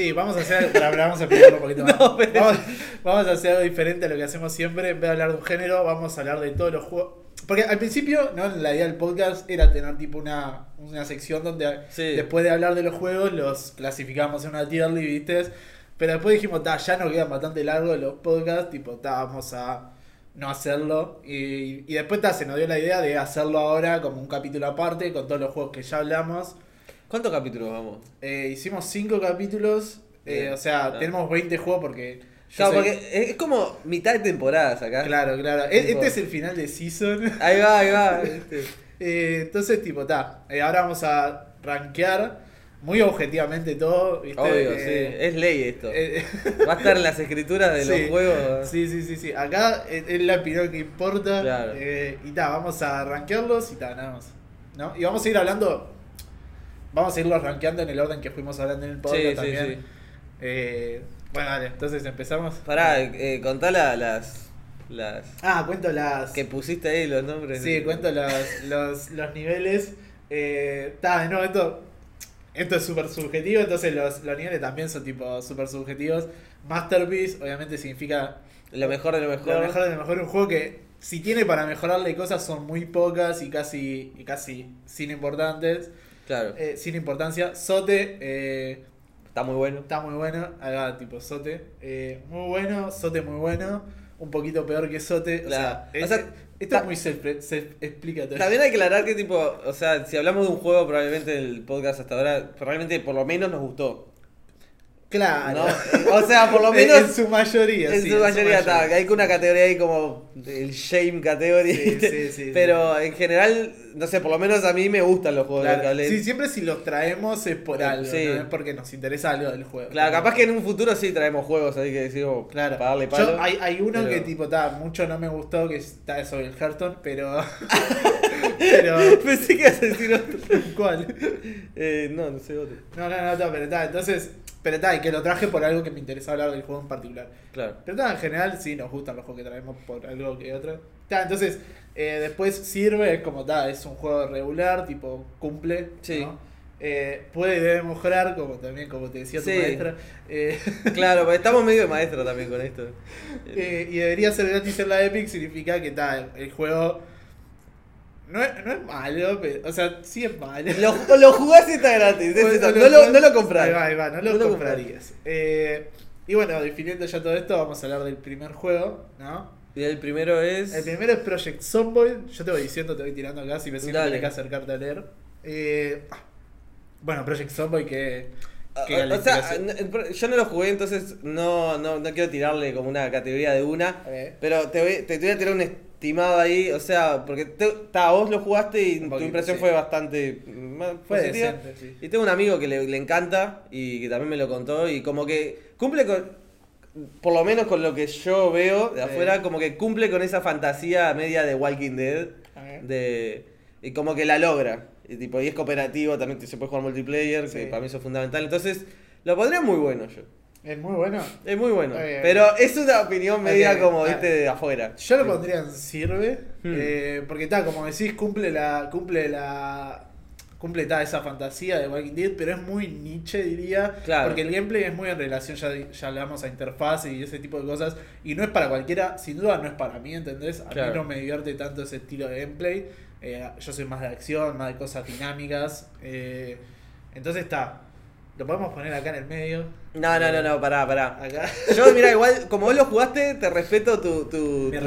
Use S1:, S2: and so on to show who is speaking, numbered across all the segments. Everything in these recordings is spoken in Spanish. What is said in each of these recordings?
S1: Sí, vamos a hacer. Vamos a explicarlo un poquito más.
S2: No, pero-
S1: vamos, vamos a hacer algo diferente a lo que hacemos siempre. En vez de hablar de un género, vamos a hablar de todos los juegos. Porque al principio, ¿no? La idea del podcast era tener tipo una, una sección donde
S2: Sí.
S1: después de hablar de los juegos los clasificamos en una tier list, ¿viste? Pero después dijimos, ta, ya nos quedan bastante largos los podcasts, tipo, ta, vamos a no hacerlo. Y, y después ta, se nos dio la idea de hacerlo ahora como un capítulo aparte con todos los juegos que ya hablamos.
S2: ¿Cuántos capítulos vamos?
S1: Eh, hicimos 5 capítulos, eh, o sea,
S2: Ah.
S1: tenemos 20 juegos porque...
S2: Claro,
S1: soy-
S2: porque es como mitad de temporadas acá.
S1: Claro, claro. E-
S2: Tipo-
S1: Este es el final de season.
S2: Ahí va, ahí va. este.
S1: Eh, entonces, tipo, ta. eh, ahora vamos a rankear muy objetivamente todo. ¿viste?
S2: Obvio,
S1: Eh,
S2: sí. Es ley esto.
S1: eh,
S2: Va a estar en las escrituras de
S1: Sí.
S2: los juegos.
S1: Sí, sí, sí, sí. Acá es, es la opinión que importa.
S2: Claro.
S1: Eh, y ta, vamos a rankearlos y ta, nada más. ¿No? Y vamos a ir hablando. Vamos a irlos rankeando en el orden que fuimos hablando en el podcast
S2: Sí, sí,
S1: también.
S2: sí.
S1: Eh, bueno, dale, entonces empezamos.
S2: Pará, eh, contá la- las. las.
S1: Ah, cuento las.
S2: que pusiste ahí los nombres.
S1: Sí, cuento los, los, los niveles. Eh, ta, de nuevo, esto, esto es súper subjetivo, entonces los, los niveles también son tipo súper subjetivos. Masterpiece, obviamente significa
S2: Lo mejor de lo mejor.
S1: lo mejor de lo mejor. Un juego que si tiene para mejorarle cosas son muy pocas y casi, y casi sin importantes.
S2: Claro.
S1: Eh, sin importancia. Sote, eh,
S2: Está muy bueno.
S1: está muy bueno. Haga tipo Sote. eh, muy bueno, Sote muy bueno. Un poquito peor que Sote. O
S2: Claro.
S1: sea,
S2: O sea,
S1: es- esto es muy self- self-explicatorio.
S2: También hay que aclarar que tipo, o sea, si hablamos de un juego, probablemente el podcast hasta ahora, probablemente por lo menos nos gustó.
S1: Claro.
S2: ¿no? O sea, por lo
S1: En-
S2: menos
S1: en su mayoría.
S2: en
S1: sí,
S2: su mayoría está.
S1: mayoría.
S2: Hay que una categoría ahí como el shame category.
S1: Sí, sí, sí,
S2: Pero en general, no sé, por lo menos a mí me gustan los juegos de
S1: Claro,
S2: que hablé.
S1: sí, siempre si los traemos es por algo,
S2: Sí.
S1: no es porque nos interesa algo del juego.
S2: Claro, capaz que en un futuro sí traemos juegos ahí que decimos
S1: Claro.
S2: para darle palo.
S1: Yo- hay, hay uno
S2: pero-
S1: que tipo está mucho no me gustó que está sobre el Hearthstone, pero pero
S2: Pensé que ibas a decir otro.
S1: ¿cuál?
S2: Eh, no, no sé otro.
S1: No, no, no, no, pero está, entonces, pero está, y que lo traje por algo que me interesa hablar del juego en particular.
S2: Claro.
S1: Pero está, en general sí nos gustan los juegos que traemos por algo que otro. Está, entonces, eh, después sirve, es como está, es un juego regular, tipo cumple,
S2: Sí.
S1: ¿no? Eh, puede y debe mejorar, como también, como te decía tu maestra. Eh,
S2: Claro, estamos medio de maestro también con esto.
S1: Eh, y debería ser gratis en la Epic, significa que tal, el juego no es, no es malo, pero, o sea, sí es malo.
S2: Lo, lo jugás y está gratis. es
S1: Bueno,
S2: eso, no, lo, no lo comprás.
S1: Ahí va, ahí va, no lo
S2: No lo
S1: comprarías. Eh, y bueno, definiendo ya todo esto, vamos a hablar del primer juego, ¿no?
S2: Y el primero es.
S1: El primero es Project Zomboid. Yo te voy diciendo, te voy tirando acá, si me siento que acercarte a leer. Eh, bueno, Project Zomboid que... que
S2: O- o sea, yo no lo jugué, entonces no, no, no quiero tirarle como una categoría de una. Pero te voy, te, voy a tirar un estimado ahí, o sea, porque te, ta, vos lo jugaste y tu impresión
S1: sí.
S2: fue bastante mm,
S1: fue
S2: positiva.
S1: decente, sí.
S2: Y tengo un amigo que le, le encanta y que también me lo contó y como que cumple con, por lo menos con lo que yo veo de
S1: Sí.
S2: afuera, como que cumple con esa fantasía media de Walking Dead, de, y como que la logra. Y, tipo, y es cooperativo, también se puede jugar multiplayer,
S1: Sí.
S2: que para mí eso es fundamental. Entonces, lo pondría muy bueno yo.
S1: Es muy bueno.
S2: Es muy bueno. Pero es una opinión media como, viste, de afuera.
S1: Yo lo pondría en sirve,
S2: Hmm.
S1: eh, porque está, como decís, cumple la, cumple la, cumple ta, esa fantasía de Walking Dead, pero es muy niche diría,
S2: Claro.
S1: porque el gameplay es muy en relación, ya, ya hablamos a interfaz y ese tipo de cosas, y no es para cualquiera, sin duda no es para mí, ¿entendés? A
S2: Claro.
S1: mí no me divierte tanto ese estilo de gameplay, eh, yo soy más de acción, más de cosas dinámicas, eh, entonces está, lo podemos poner acá en el medio.
S2: No, no, no, no, pará, pará.
S1: Acá.
S2: Yo, mira, igual, como vos lo jugaste, te respeto tu. tu,
S1: Mi
S2: tu-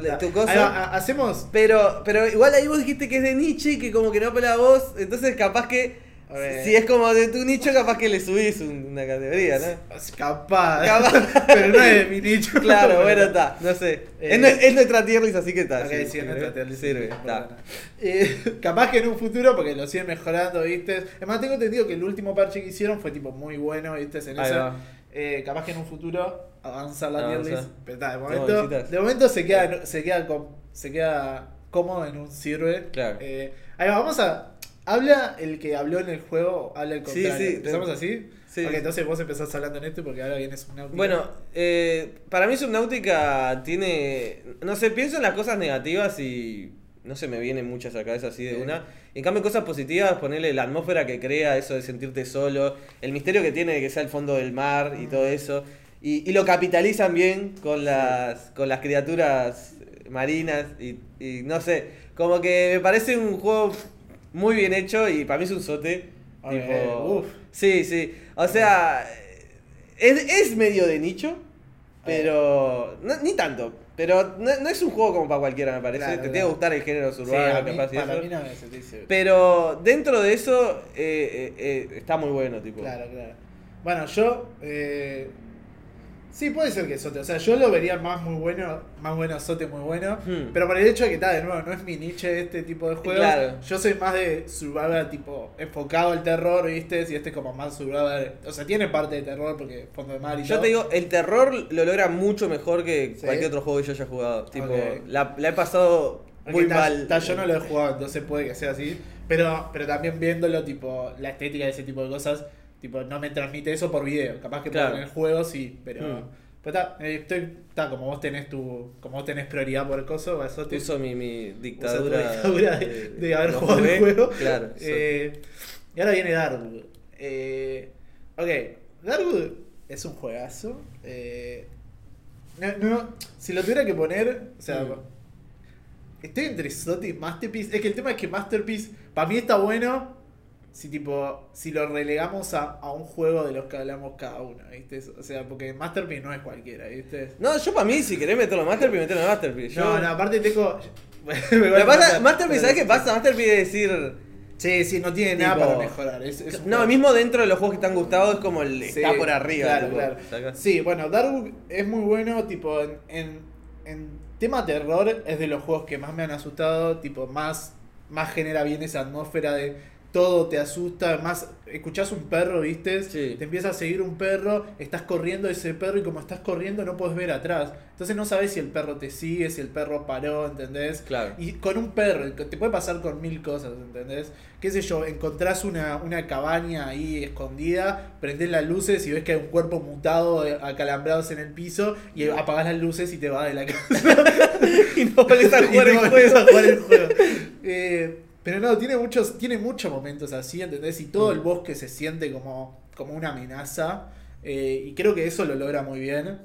S2: de- tu
S1: Ahí
S2: cosa.
S1: va, ha- hacemos
S2: Pero, pero igual ahí vos dijiste que es de y que como que no pela vos, entonces capaz que. Si es como de tu nicho, capaz que le subís un- una categoría, ¿no?
S1: Capaz.
S2: Capaz.
S1: pero no es de mi nicho.
S2: Claro, bueno, está, no sé.
S1: Eh,
S2: es, nue- es nuestra tier list, así que está.
S1: Ok, sí, es nuestra tier list,
S2: Sirve, está.
S1: Eh, capaz que en un futuro, porque lo siguen mejorando, ¿viste? Además, tengo entendido que el último parche que hicieron fue tipo muy bueno, ¿viste? En
S2: Ahí
S1: esa. Eh, capaz que en un futuro avanza la tier list. Pero está, de momento, de momento se queda, se queda, se queda cómodo en un sirve.
S2: Claro.
S1: Eh, ahí va, vamos a. Habla el que habló en el juego, habla el
S2: Sí,
S1: contrario.
S2: sí,
S1: ¿Empezamos
S2: te-
S1: así?
S2: sí.
S1: Ok, entonces vos empezás hablando en esto porque ahora viene Subnautica.
S2: Bueno, eh, para mí Subnautica tiene. No sé, pienso en las cosas negativas y. no se me vienen muchas a la cabeza así de una. En cambio, cosas positivas, ponerle la atmósfera que crea, eso de sentirte solo, el misterio que tiene de que sea el fondo del mar y todo eso. Y, y lo capitalizan bien con las, con las criaturas marinas y, y no sé, como que me parece un juego muy bien hecho y para mí es un sote. Tipo,
S1: uf.
S2: Sí, sí. O sea, es, es medio de nicho, pero no- ni tanto. Pero no, no es un juego como para cualquiera, me parece.
S1: Claro,
S2: Te tiene que gustar el género
S1: Sí,
S2: urbano,
S1: a mí,
S2: capaz y
S1: para
S2: eso.
S1: mí no me sentí
S2: Pero dentro de eso, eh, eh, eh, está muy bueno, tipo.
S1: Claro, claro. Bueno, yo. Sí, puede ser que Sote. O sea, yo lo vería más muy bueno. Más bueno Sote, muy bueno.
S2: Hmm.
S1: Pero por el hecho de que está de nuevo, no es mi niche este tipo de juegos.
S2: Claro.
S1: Yo soy más de survival, tipo, enfocado al terror, ¿viste? Y este es como más survival. O sea, tiene parte de terror porque fondo de mar y
S2: Yo
S1: todo.
S2: te digo, el terror lo logra mucho mejor que
S1: Sí.
S2: cualquier otro juego que yo haya jugado. Tipo, la, la he pasado muy mal.
S1: ta, yo no lo he jugado, entonces puede que sea así. Pero, pero también viéndolo, tipo, la estética de ese tipo de cosas, tipo, no me transmite eso por video. Capaz que
S2: Claro.
S1: por el juego sí, pero. Pero está, estoy, está, como vos tenés tu. Como vos tenés prioridad por el coso, eso te
S2: Uso mi, mi dictadura,
S1: dictadura de, de haber jugado el juego.
S2: Claro.
S1: Eh, y ahora viene Darkwood. Eh, ok, Darkwood es un juegazo. Eh, no, no, si lo tuviera que poner, o sea,
S2: Mm.
S1: estoy entre Sote y Masterpiece. Es que el tema es que Masterpiece, para mí está bueno. Si tipo, si lo relegamos a, a un juego de los que hablamos cada uno, ¿viste? O sea, porque Masterpiece no es cualquiera, ¿viste?
S2: No, yo para mí, si querés meterlo en Masterpiece, meterlo en Masterpiece. Yo...
S1: No, no, aparte tengo.
S2: Pasa, Masterpiece, ¿sabes qué pasa? Masterpiece es decir.
S1: Sí, sí, no tiene nada para mejorar. Es, es un
S2: No,
S1: juego.
S2: mismo dentro de los juegos que te han gustado es como el
S1: Sí,
S2: está por arriba.
S1: Claro,
S2: tipo,
S1: claro. Sí, bueno, Darkwood es muy bueno, tipo, en, en, en tema terror es de los juegos que más me han asustado, tipo, más, más genera bien esa atmósfera de todo te asusta, más escuchás un perro, ¿viste?
S2: Sí.
S1: Te empieza a seguir un perro, estás corriendo ese perro y como estás corriendo no puedes ver atrás. Entonces no sabes si el perro te sigue, si el perro paró, ¿entendés?
S2: Claro.
S1: Y con un perro, te puede pasar con mil cosas, ¿entendés? Qué sé yo, encontrás una, una cabaña ahí escondida, prendés las luces y ves que hay un cuerpo mutado eh, acalambrados en el piso y apagás las luces y te vas de la casa.
S2: Y no volvés a jugar el
S1: no
S2: juego.
S1: a jugar el juego. Eh, pero no, tiene muchos, tiene muchos momentos así, ¿entendés? Y todo el
S2: Mm.
S1: bosque se siente como, como una amenaza. eh, y creo que eso lo logra muy bien.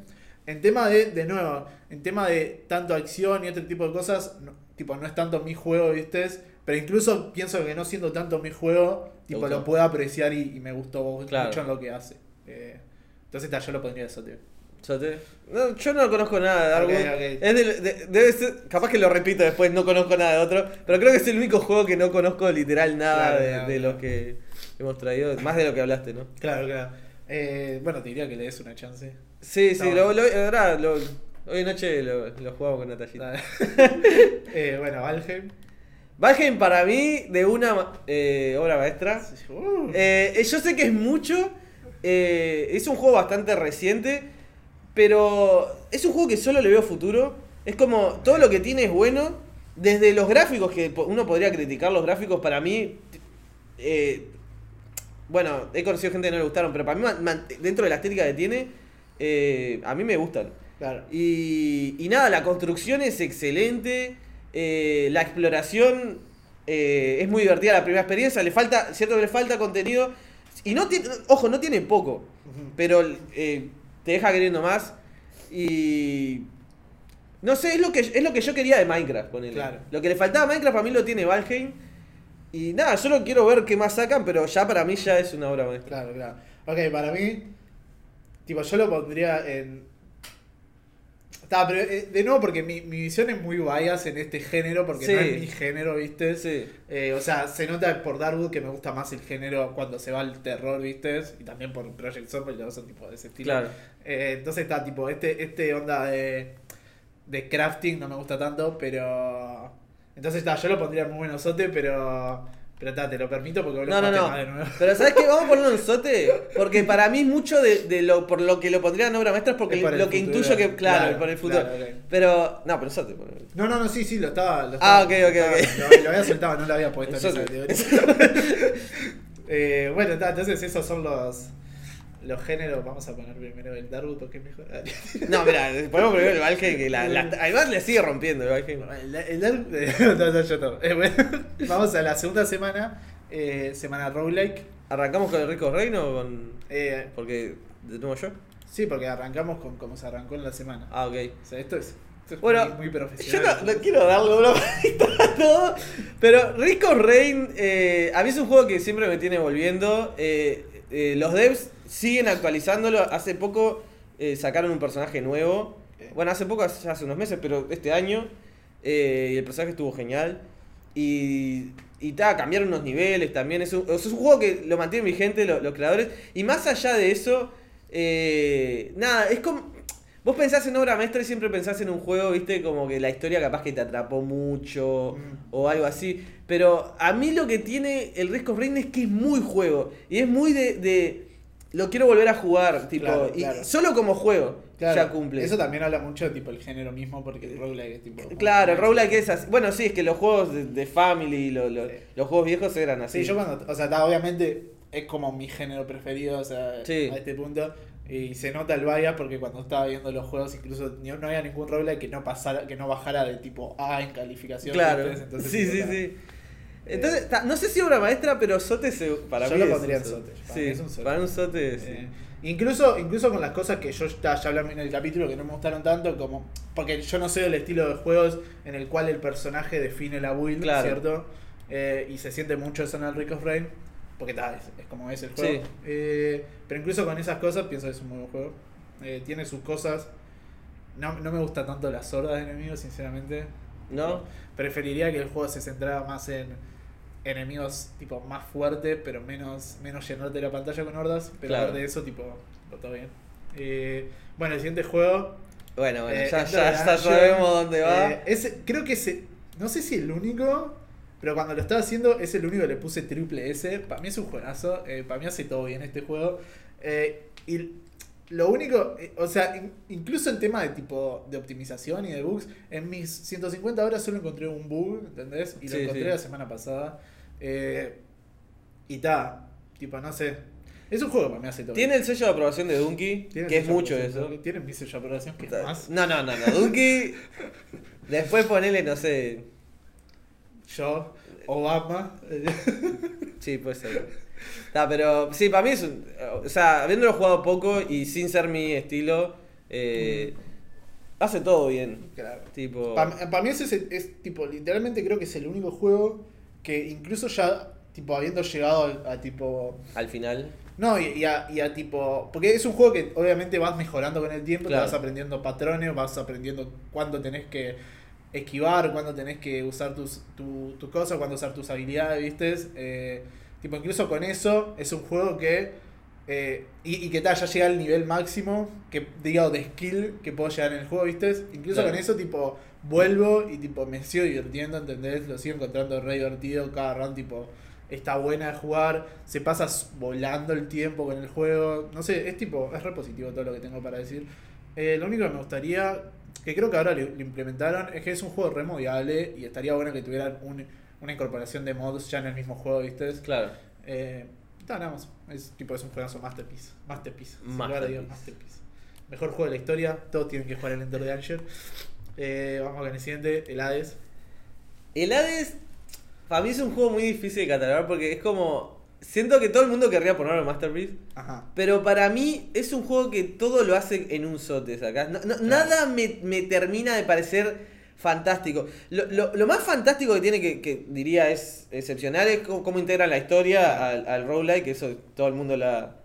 S1: En tema de, de nuevo, en tema de tanto acción y otro tipo de cosas, no- tipo, no es tanto mi juego, ¿viste? Pero incluso pienso que no siendo tanto mi juego, tipo, lo puedo apreciar y, y me gustó
S2: Claro.
S1: mucho en lo que hace. Eh, entonces, ta, yo lo pondría eso, tío.
S2: Sote. No, yo no conozco nada de Darkwood.
S1: Ok, ok.
S2: Es del- de- debe ser, capaz que lo repito después, no conozco nada de otro. Pero creo que es el único juego que no conozco literal nada
S1: Claro,
S2: de,
S1: claro,
S2: de
S1: claro.
S2: los que hemos traído. Más de lo que hablaste, ¿no?
S1: Claro, claro. Eh, bueno, te diría que le des una chance.
S2: Sí,
S1: Está
S2: sí,
S1: bueno.
S2: lo, lo- lo- hoy noche lo, lo jugamos con Natallita.
S1: eh, bueno, Valheim.
S2: Valheim para mí, de una eh, obra maestra.
S1: Uh,
S2: Eh, yo sé que es mucho. es un juego bastante reciente. Pero es un juego que solo le veo futuro. Es como todo lo que tiene es bueno. Desde los gráficos, que uno podría criticar los gráficos, para mí. eh, bueno, he conocido gente que no le gustaron, pero para mí, dentro de la estética que tiene, eh, a mí me gustan.
S1: claro.
S2: Y, y nada, la construcción es excelente. eh, la exploración eh, es muy divertida la primera experiencia. Le falta, cierto que le falta contenido. Y no tiene, ojo, no tiene poco. Pero te deja queriendo más. Y. No sé, es lo que, es lo que yo quería de Minecraft, ponele.
S1: Claro.
S2: Lo que le faltaba a Minecraft para mí lo tiene Valheim. Y nada, yo lo quiero ver qué más sacan, pero ya para mí ya es una obra maestra.
S1: Claro, claro. Ok, para mí, tipo, yo lo pondría en. Está, pero eh, de nuevo, porque mi, mi visión es muy bias en este género, porque no es mi género, ¿viste?
S2: Sí.
S1: Eh, o sea, se nota por Darwood que me gusta más el género cuando se va al terror, ¿viste? Y también por Project Zomboid, los son tipo de ese estilo.
S2: Claro.
S1: Eh, entonces está tipo, este, este onda de, de crafting no me gusta tanto, pero. Entonces está, yo lo pondría muy buenosote, pero. Pero está, te lo permito porque
S2: No, no, no.
S1: de nuevo.
S2: Pero ¿sabes qué? Vamos a ponerlo en sote. Porque para mí mucho de, de lo por lo que lo pondría en obra maestra es porque
S1: Es por el
S2: lo que
S1: futuro.
S2: intuyo que, claro,
S1: Claro,
S2: por el futuro.
S1: claro.
S2: Pero, no, pero sote. ponele.
S1: No, no, no, sí, sí, lo estaba. Lo
S2: Ah,
S1: estaba-
S2: ok, ok,
S1: lo
S2: ok.
S1: estaba- Lo, lo había soltado, no lo había puesto en esa. Eh, bueno, está, entonces esos son los. Los géneros, vamos a poner primero el Darwood porque es mejor.
S2: No, mira, ponemos primero el Valheim que la, la- además le sigue rompiendo el Valheim.
S1: El, el Darwood. no, no, yo no. Eh, bueno, vamos a la segunda semana, eh, semana roguelike.
S2: ¿Arrancamos con el Rico Reino o con.?
S1: Eh,
S2: Porque. ¿De nuevo yo?
S1: sí, porque arrancamos con como se arrancó en la semana.
S2: Ah, ok.
S1: O sea, esto es, esto es
S2: Bueno,
S1: muy, muy
S2: Yo
S1: profesional.
S2: no, no quiero darle una manita todo, pero Rico Rain, eh, a mí es un juego que siempre me tiene volviendo. eh, eh, los devs siguen actualizándolo. Hace poco eh, sacaron un personaje nuevo. Bueno, hace poco, hace, hace unos meses, pero este año. eh, y el personaje estuvo genial. Y, y ta, cambiaron unos niveles también. Es un, es un juego que lo mantienen vigente lo- los creadores. Y más allá de eso, eh, nada, es como. Vos pensás en obra maestra y siempre pensás en un juego, viste, como que la historia capaz que te atrapó mucho
S1: Mm.
S2: o algo así. Pero a mí lo que tiene el Risk of Rain es que es muy juego. Y es muy de. de lo quiero volver a jugar, tipo.
S1: Claro,
S2: y
S1: claro.
S2: solo como juego
S1: Claro,
S2: ya cumple.
S1: Eso también habla mucho de tipo el género mismo, porque el roguelike es tipo.
S2: Claro, el roguelike es así. Bueno, sí, es que los juegos de, de Family, lo- lo-
S1: Sí.
S2: los juegos viejos eran así.
S1: Sí, yo cuando. O sea, obviamente es como mi género preferido, o sea,
S2: Sí.
S1: a este punto. Y se nota el bias porque cuando estaba viendo los juegos, incluso no había ningún roguelike que no pasara, que no bajara de tipo A en calificación.
S2: Claro.
S1: Entonces,
S2: sí, sí, sí. Entonces, ta, no sé si obra maestra, pero Sote se, para
S1: Yo
S2: mí
S1: lo pondría en Sote. Para
S2: Sí,
S1: mí es un Sote.
S2: para un Sote, sí.
S1: Eh, incluso, incluso con las cosas que yo ya, ya hablamos en el capítulo que no me gustaron tanto, como. Porque yo no sé del estilo de juegos en el cual el personaje define la build,
S2: Claro.
S1: ¿cierto? Eh, y se siente mucho eso en el Rick of Rain. Porque es, es como es el juego.
S2: Sí.
S1: Eh, pero incluso con esas cosas pienso que es un buen juego. Eh, tiene sus cosas. No, no me gusta tanto las hordas de enemigos, sinceramente.
S2: ¿No?
S1: Preferiría que el juego se centrara más en enemigos tipo más fuertes, pero menos, menos llenarte la pantalla con hordas. Pero
S2: Claro.
S1: de eso, tipo, no todo bien. Eh, bueno, el siguiente juego.
S2: Bueno, bueno,
S1: eh,
S2: ya, ya, sabemos dónde va.
S1: Eh, ese- creo que ese. No sé si el único. Pero cuando lo estaba haciendo, es el único que le puse triple S. Para mí es un juegazo. eh, para mí hace todo bien este juego. Y lo único, eh, o sea, in- incluso en tema de tipo de optimización y de bugs, en mis 150 horas solo encontré un bug, ¿entendés? Y lo
S2: Sí,
S1: encontré
S2: sí.
S1: la semana pasada. Eh, y ta, tipo, no sé. Es un juego que para mí hace todo
S2: Tiene el sello de aprobación de Donkey, que es mucho eso.
S1: Tiene mi sello de aprobación que es más.
S2: No, no, no, no. Donkey. Después ponele, no sé.
S1: Yo, Obama.
S2: Sí, puede ser. Está, pero sí, para mí es un. O sea, habiéndolo jugado poco y sin ser mi estilo, eh, hace todo bien.
S1: claro.
S2: Tipo.
S1: Para mí ese es, es, tipo, literalmente creo que es el único juego que incluso ya, tipo, habiendo llegado a, a, tipo...
S2: Al final.
S1: No, y, y a, y a tipo... Porque es un juego que obviamente vas mejorando con el tiempo,
S2: Claro.
S1: te vas aprendiendo patrones, vas aprendiendo cuándo tenés que esquivar, cuándo tenés que usar tus, tu, tus cosas, cuándo usar tus habilidades, ¿viste? Eh, tipo, incluso con eso es un juego que... eh, y, y que tal, ya llega al nivel máximo que digamos de skill que puedo llegar en el juego, ¿viste? Incluso
S2: Claro.
S1: con eso, tipo, vuelvo y tipo me sigo divirtiendo, ¿entendés? Lo sigo encontrando re divertido, cada round tipo está buena de jugar, se pasa volando el tiempo con el juego, no sé, es tipo, es re positivo todo lo que tengo para decir. Eh, lo único que me gustaría, que creo que ahora lo, implementaron, es que es un juego re modiable y estaría bueno que tuvieran un- una incorporación de mods ya en el mismo juego, ¿viste?
S2: Claro.
S1: Eh, no, nada más. Es tipo es un juegazo masterpiece. Masterpiece.
S2: Masterpiece.
S1: masterpiece. Mejor juego de la historia. Todos tienen que jugar el Enter the Dungeon. Eh, vamos con el siguiente, el Hades.
S2: El Hades, para mí es un juego muy difícil de catalogar porque es como. Siento que todo el mundo querría ponerlo en Masterpiece.
S1: Ajá.
S2: Pero para mí es un juego que todo lo hace en un sote, ¿sacás? No- no- Nada me, me termina de parecer fantástico. Lo, lo- lo más fantástico que tiene, que, que diría es excepcional, es cómo, cómo integran la historia al, al roguelike, que eso todo el mundo la...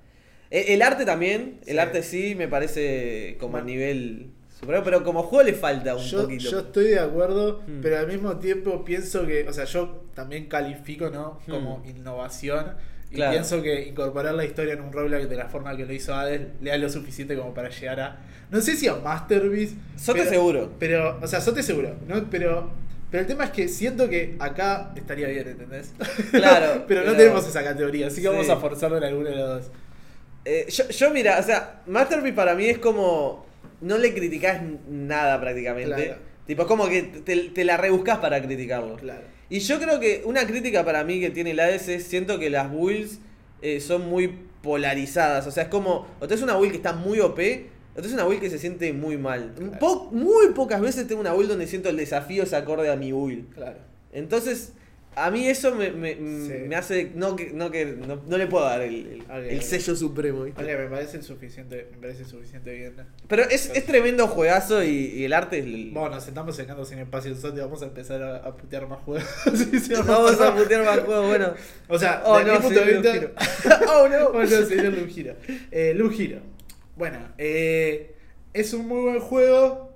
S2: El, el arte también, el
S1: Sí.
S2: arte sí me parece como a nivel superior, pero como juego le falta un
S1: Yo,
S2: poquito.
S1: yo estoy de acuerdo,
S2: Hmm.
S1: pero al mismo tiempo pienso que, o sea, yo también califico, ¿no? Como
S2: Hmm.
S1: innovación. Y
S2: Claro.
S1: pienso que incorporar la historia en un roguelike de la forma que lo hizo Hades le da lo suficiente como para llegar a. No sé si a Masterpiece.
S2: Sote
S1: pero-
S2: seguro.
S1: Pero, o sea, Sote seguro, ¿no? Pero, pero el tema es que siento que acá estaría bien, ¿entendés?
S2: Claro,
S1: pero, no
S2: pero-
S1: tenemos esa categoría, así que vamos a forzarlo en alguno de los dos.
S2: Eh, yo, yo, mira, o sea, Masterpiece para mí es como. No le criticás nada prácticamente.
S1: Claro.
S2: Tipo, es como que te, te la rebuscas para criticarlo.
S1: Claro.
S2: Y yo creo que una crítica para mí que tiene el Hades es. Siento que las builds eh, son muy polarizadas. O sea, es como, o tenés una build que está muy OP, o tenés una build que se siente muy mal. Po- muy pocas veces tengo una build donde siento el desafío es acorde a mi build.
S1: Claro.
S2: Entonces, a mí eso me, me,
S1: Sí.
S2: me hace. No, que, no, que no, no le puedo dar el, el- sello supremo. ¿viste?
S1: Me parece suficiente, me parece suficiente bien.
S2: Pero es, es tremendo juegazo y, y el arte es. el-
S1: Bueno, nos estamos secando sin espacio en Sote, vamos a empezar a, a putear más juegos. Sí, sí,
S2: Vamos a putear más juegos, bueno.
S1: O sea,
S2: Oh, no,
S1: mi punto de vista.
S2: Oh no.
S1: Bueno, señor Lujiro. Eh. Bueno, eh, es un muy buen juego,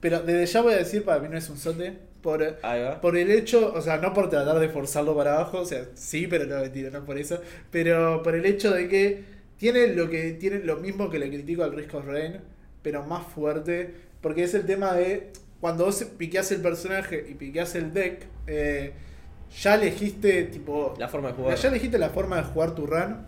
S1: pero desde ya voy a decir, para mí no es un sote. Por, por el hecho, o sea, no por tratar de forzarlo para abajo, o sea, sí, pero no mentira, no por eso. Pero por el hecho de que tiene lo que tiene lo mismo que le critico al Risk of Rain, pero más fuerte. Porque es el tema de cuando vos piqueás el personaje y piqueás el deck, eh, ya elegiste tipo
S2: La forma de jugar.
S1: ya elegiste la forma de jugar tu run.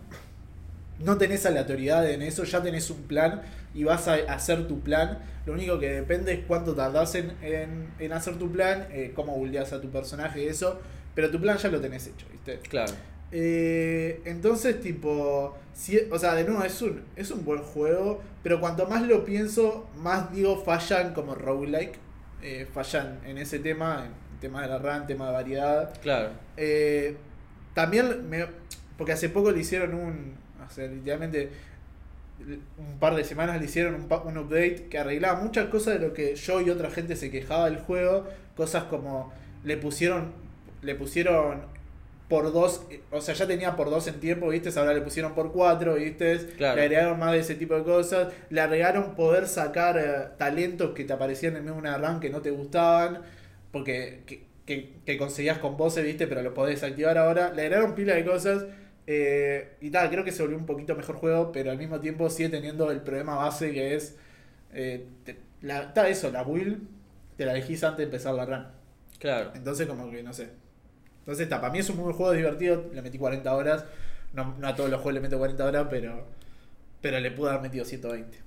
S1: No tenés aleatoriedad en eso, ya tenés un plan y vas a hacer tu plan. Lo único que depende es cuánto tardás en, en, en hacer tu plan, eh, cómo buildeas a tu personaje y eso. Pero tu plan ya lo tenés hecho, ¿viste?
S2: Claro.
S1: Eh, entonces, tipo, si, o sea, de nuevo, es un, es un buen juego, pero cuanto más lo pienso, más digo, fallan como roguelike. Eh, fallan en ese tema, en tema de la run, tema de variedad.
S2: Claro.
S1: Eh, también, me, porque hace poco le hicieron un, o sea, literalmente un par de semanas le hicieron un, un update que arreglaba muchas cosas de lo que yo y otra gente se quejaba del juego, cosas como le pusieron, le pusieron por dos, o sea, ya tenía por dos en tiempo, viste, ahora le pusieron por cuatro, viste,
S2: Claro.
S1: le agregaron más de ese tipo de cosas, le agregaron poder sacar eh, talentos que te aparecían en una run que no te gustaban, porque que, que, que conseguías con voces, viste, pero lo podés activar ahora, le agregaron pila de cosas. Eh, y tal, creo que se volvió un poquito mejor juego, pero al mismo tiempo sigue teniendo el problema base que es. Eh, te- la, está eso, la build, te la elegís antes de empezar la run.
S2: Claro.
S1: Entonces, como que no sé. Entonces, está, para mí es un muy buen juego divertido. Le metí 40 horas. No, no a todos los juegos le meto 40 horas, pero. Pero le pude haber metido 120.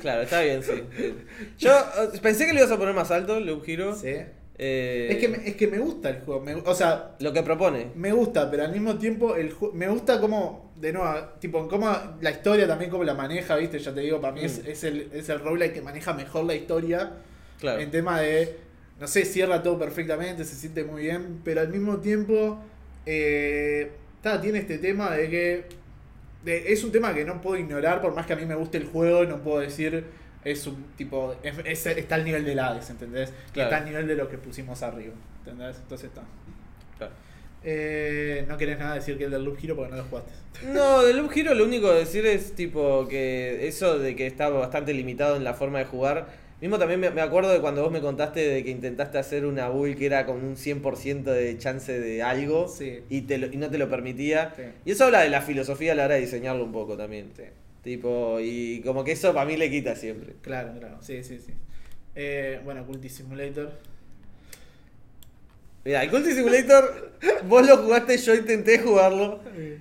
S2: Claro, está bien, sí. Yo eh, pensé que le ibas a poner más alto, Loop Hero.
S1: Sí.
S2: Eh,
S1: Es, que me, es que me gusta el juego. me- o sea,
S2: Lo que propone.
S1: me gusta, pero al mismo tiempo el me gusta como, de nuevo, tipo, cómo la historia también cómo la maneja, viste, ya te digo, para mí es,
S2: Mm.
S1: es el, es el roguelike que maneja mejor la historia
S2: Claro.
S1: en tema de, no sé, cierra todo perfectamente, se siente muy bien, pero al mismo tiempo, eh, ta, tiene este tema de que de- es un tema que no puedo ignorar, por más que a mí me guste el juego, no puedo decir, es un tipo, es- es- está al nivel del Hades, ¿entendés? Que
S2: Claro.
S1: Está al nivel de lo que pusimos arriba, ¿entendés? Entonces está.
S2: Claro.
S1: Eh, no querés nada decir que el del Loop Hero porque no lo jugaste.
S2: No, de Loop Hero lo único que decir es tipo que eso de que está bastante limitado en la forma de jugar. Mismo también me, acuerdo de cuando vos me contaste de que intentaste hacer una build que era con un 100% de chance de algo
S1: Sí.
S2: y, te lo- y no te lo permitía.
S1: Sí.
S2: Y eso habla de la filosofía a la hora de diseñarlo un poco también.
S1: Sí.
S2: Tipo, y como que eso para mí le quita siempre.
S1: Claro, claro, sí, sí, sí. Eh, bueno, Culti Simulator.
S2: Mira, el Culti Simulator, vos lo jugaste, yo intenté jugarlo.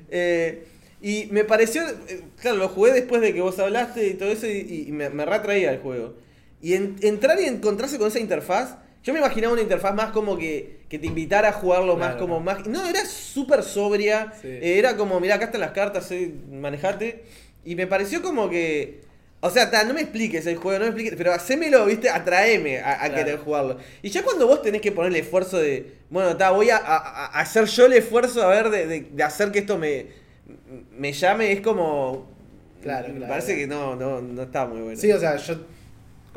S2: Eh, y me pareció, eh, claro, lo jugué después de que vos hablaste y todo eso y, y me, me retraía el juego. Y en- entrar y encontrarse con esa interfaz, yo me imaginaba una interfaz más como que, que te invitara a jugarlo más como
S1: no.
S2: más... No, era súper sobria,
S1: Sí.
S2: eh, era como, mira, acá están las cartas, manejate. Y me pareció como que... O sea, ta, no me expliques el juego, no me expliques, pero hacémelo, viste, atraeme a, a
S1: Claro.
S2: querer jugarlo. Y ya cuando vos tenés que poner el esfuerzo de, bueno, ta, voy a, a- a hacer yo el esfuerzo a ver de, de- de hacer que esto me, me llame, es como...
S1: Claro,
S2: Me
S1: claro.
S2: parece que no, no, no está muy bueno.
S1: Sí, o sea, yo,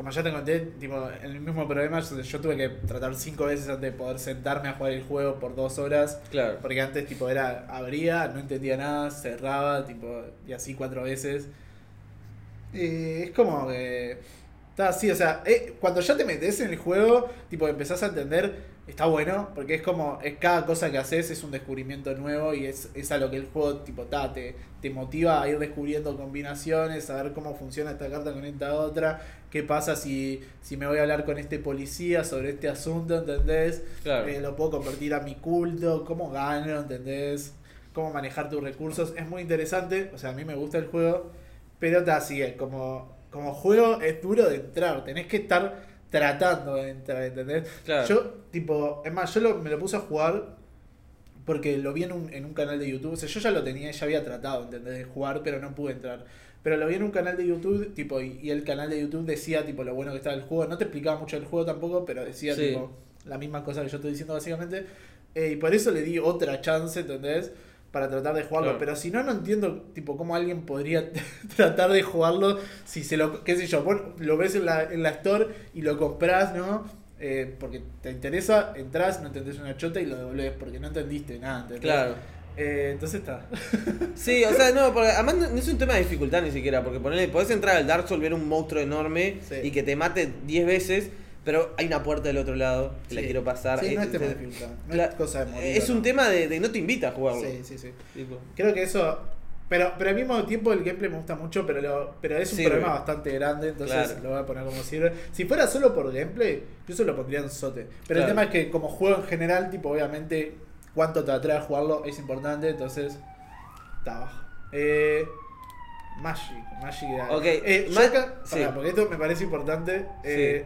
S1: como ya te conté, tipo, el mismo problema, yo, tuve que tratar cinco veces antes de poder sentarme a jugar el juego por dos horas.
S2: Claro.
S1: Porque antes, tipo, era, abría, no entendía nada, cerraba, tipo, y así cuatro veces. Y es como que. Está así, o sea, eh, cuando ya te metes en el juego, tipo, empezás a entender, está bueno, porque es como, es cada cosa que haces es un descubrimiento nuevo y es, es a lo que el juego, tipo, ta, te, te motiva a ir descubriendo combinaciones, a ver cómo funciona esta carta con esta otra, qué pasa si, si me voy a hablar con este policía sobre este asunto, ¿entendés?
S2: Claro.
S1: Eh, lo puedo convertir a mi culto, cómo gano, ¿entendés? Cómo manejar tus recursos. Es muy interesante, o sea, a mí me gusta el juego, pero está así, como, como juego es duro de entrar, tenés que estar tratando de entrar, ¿entendés?
S2: Claro.
S1: Yo, tipo, es más, yo lo- me lo puse a jugar porque lo vi en un, en un canal de YouTube. O sea, yo ya lo tenía, ya había tratado, ¿entendés? De jugar, pero no pude entrar. Pero lo vi en un canal de YouTube, tipo, y, y el canal de YouTube decía, tipo, lo bueno que estaba el juego. No te explicaba mucho el juego tampoco, pero decía,
S2: Sí.
S1: tipo, la misma cosa que yo estoy diciendo básicamente. Eh, y por eso le di otra chance, ¿entendés? Para tratar de jugarlo.
S2: Claro.
S1: Pero si no, no entiendo, tipo, cómo alguien podría tratar de jugarlo si se lo, qué sé yo, vos lo ves en la, en la store y lo compras, ¿no? Eh, porque te interesa, entras, no entendés una chota y lo devolvés porque no entendiste nada, ¿entendés?
S2: Claro.
S1: Eh, entonces está.
S2: Sí, o sea, no, porque además no, no es un tema de dificultad ni siquiera, porque ponele, podés entrar al Dark Souls, ver un monstruo enorme
S1: Sí.
S2: y que te mate 10 veces, pero hay una puerta del otro lado que la
S1: Sí.
S2: quiero pasar.
S1: Sí, no es tema de
S2: te-
S1: dificultad, no es cosa de morir.
S2: Es un
S1: no.
S2: tema de, de no te invita a jugarlo.
S1: Sí, sí, sí.
S2: Tipo,
S1: Creo que eso. Pero, pero al mismo tiempo el gameplay me gusta mucho, pero, lo- pero es un
S2: Sirve.
S1: problema bastante grande, entonces
S2: Claro.
S1: lo voy a poner como sirve. Si fuera solo por gameplay, yo se lo pondría en sote. Pero el tema es que como juego en general, tipo, obviamente, cuánto te atrae a jugarlo es importante, entonces está bajo. Eh, Magic, Magic
S2: Ok,
S1: Eh, yo
S2: Ma-
S1: acá-
S2: sí.
S1: pará, porque esto me parece importante. eh,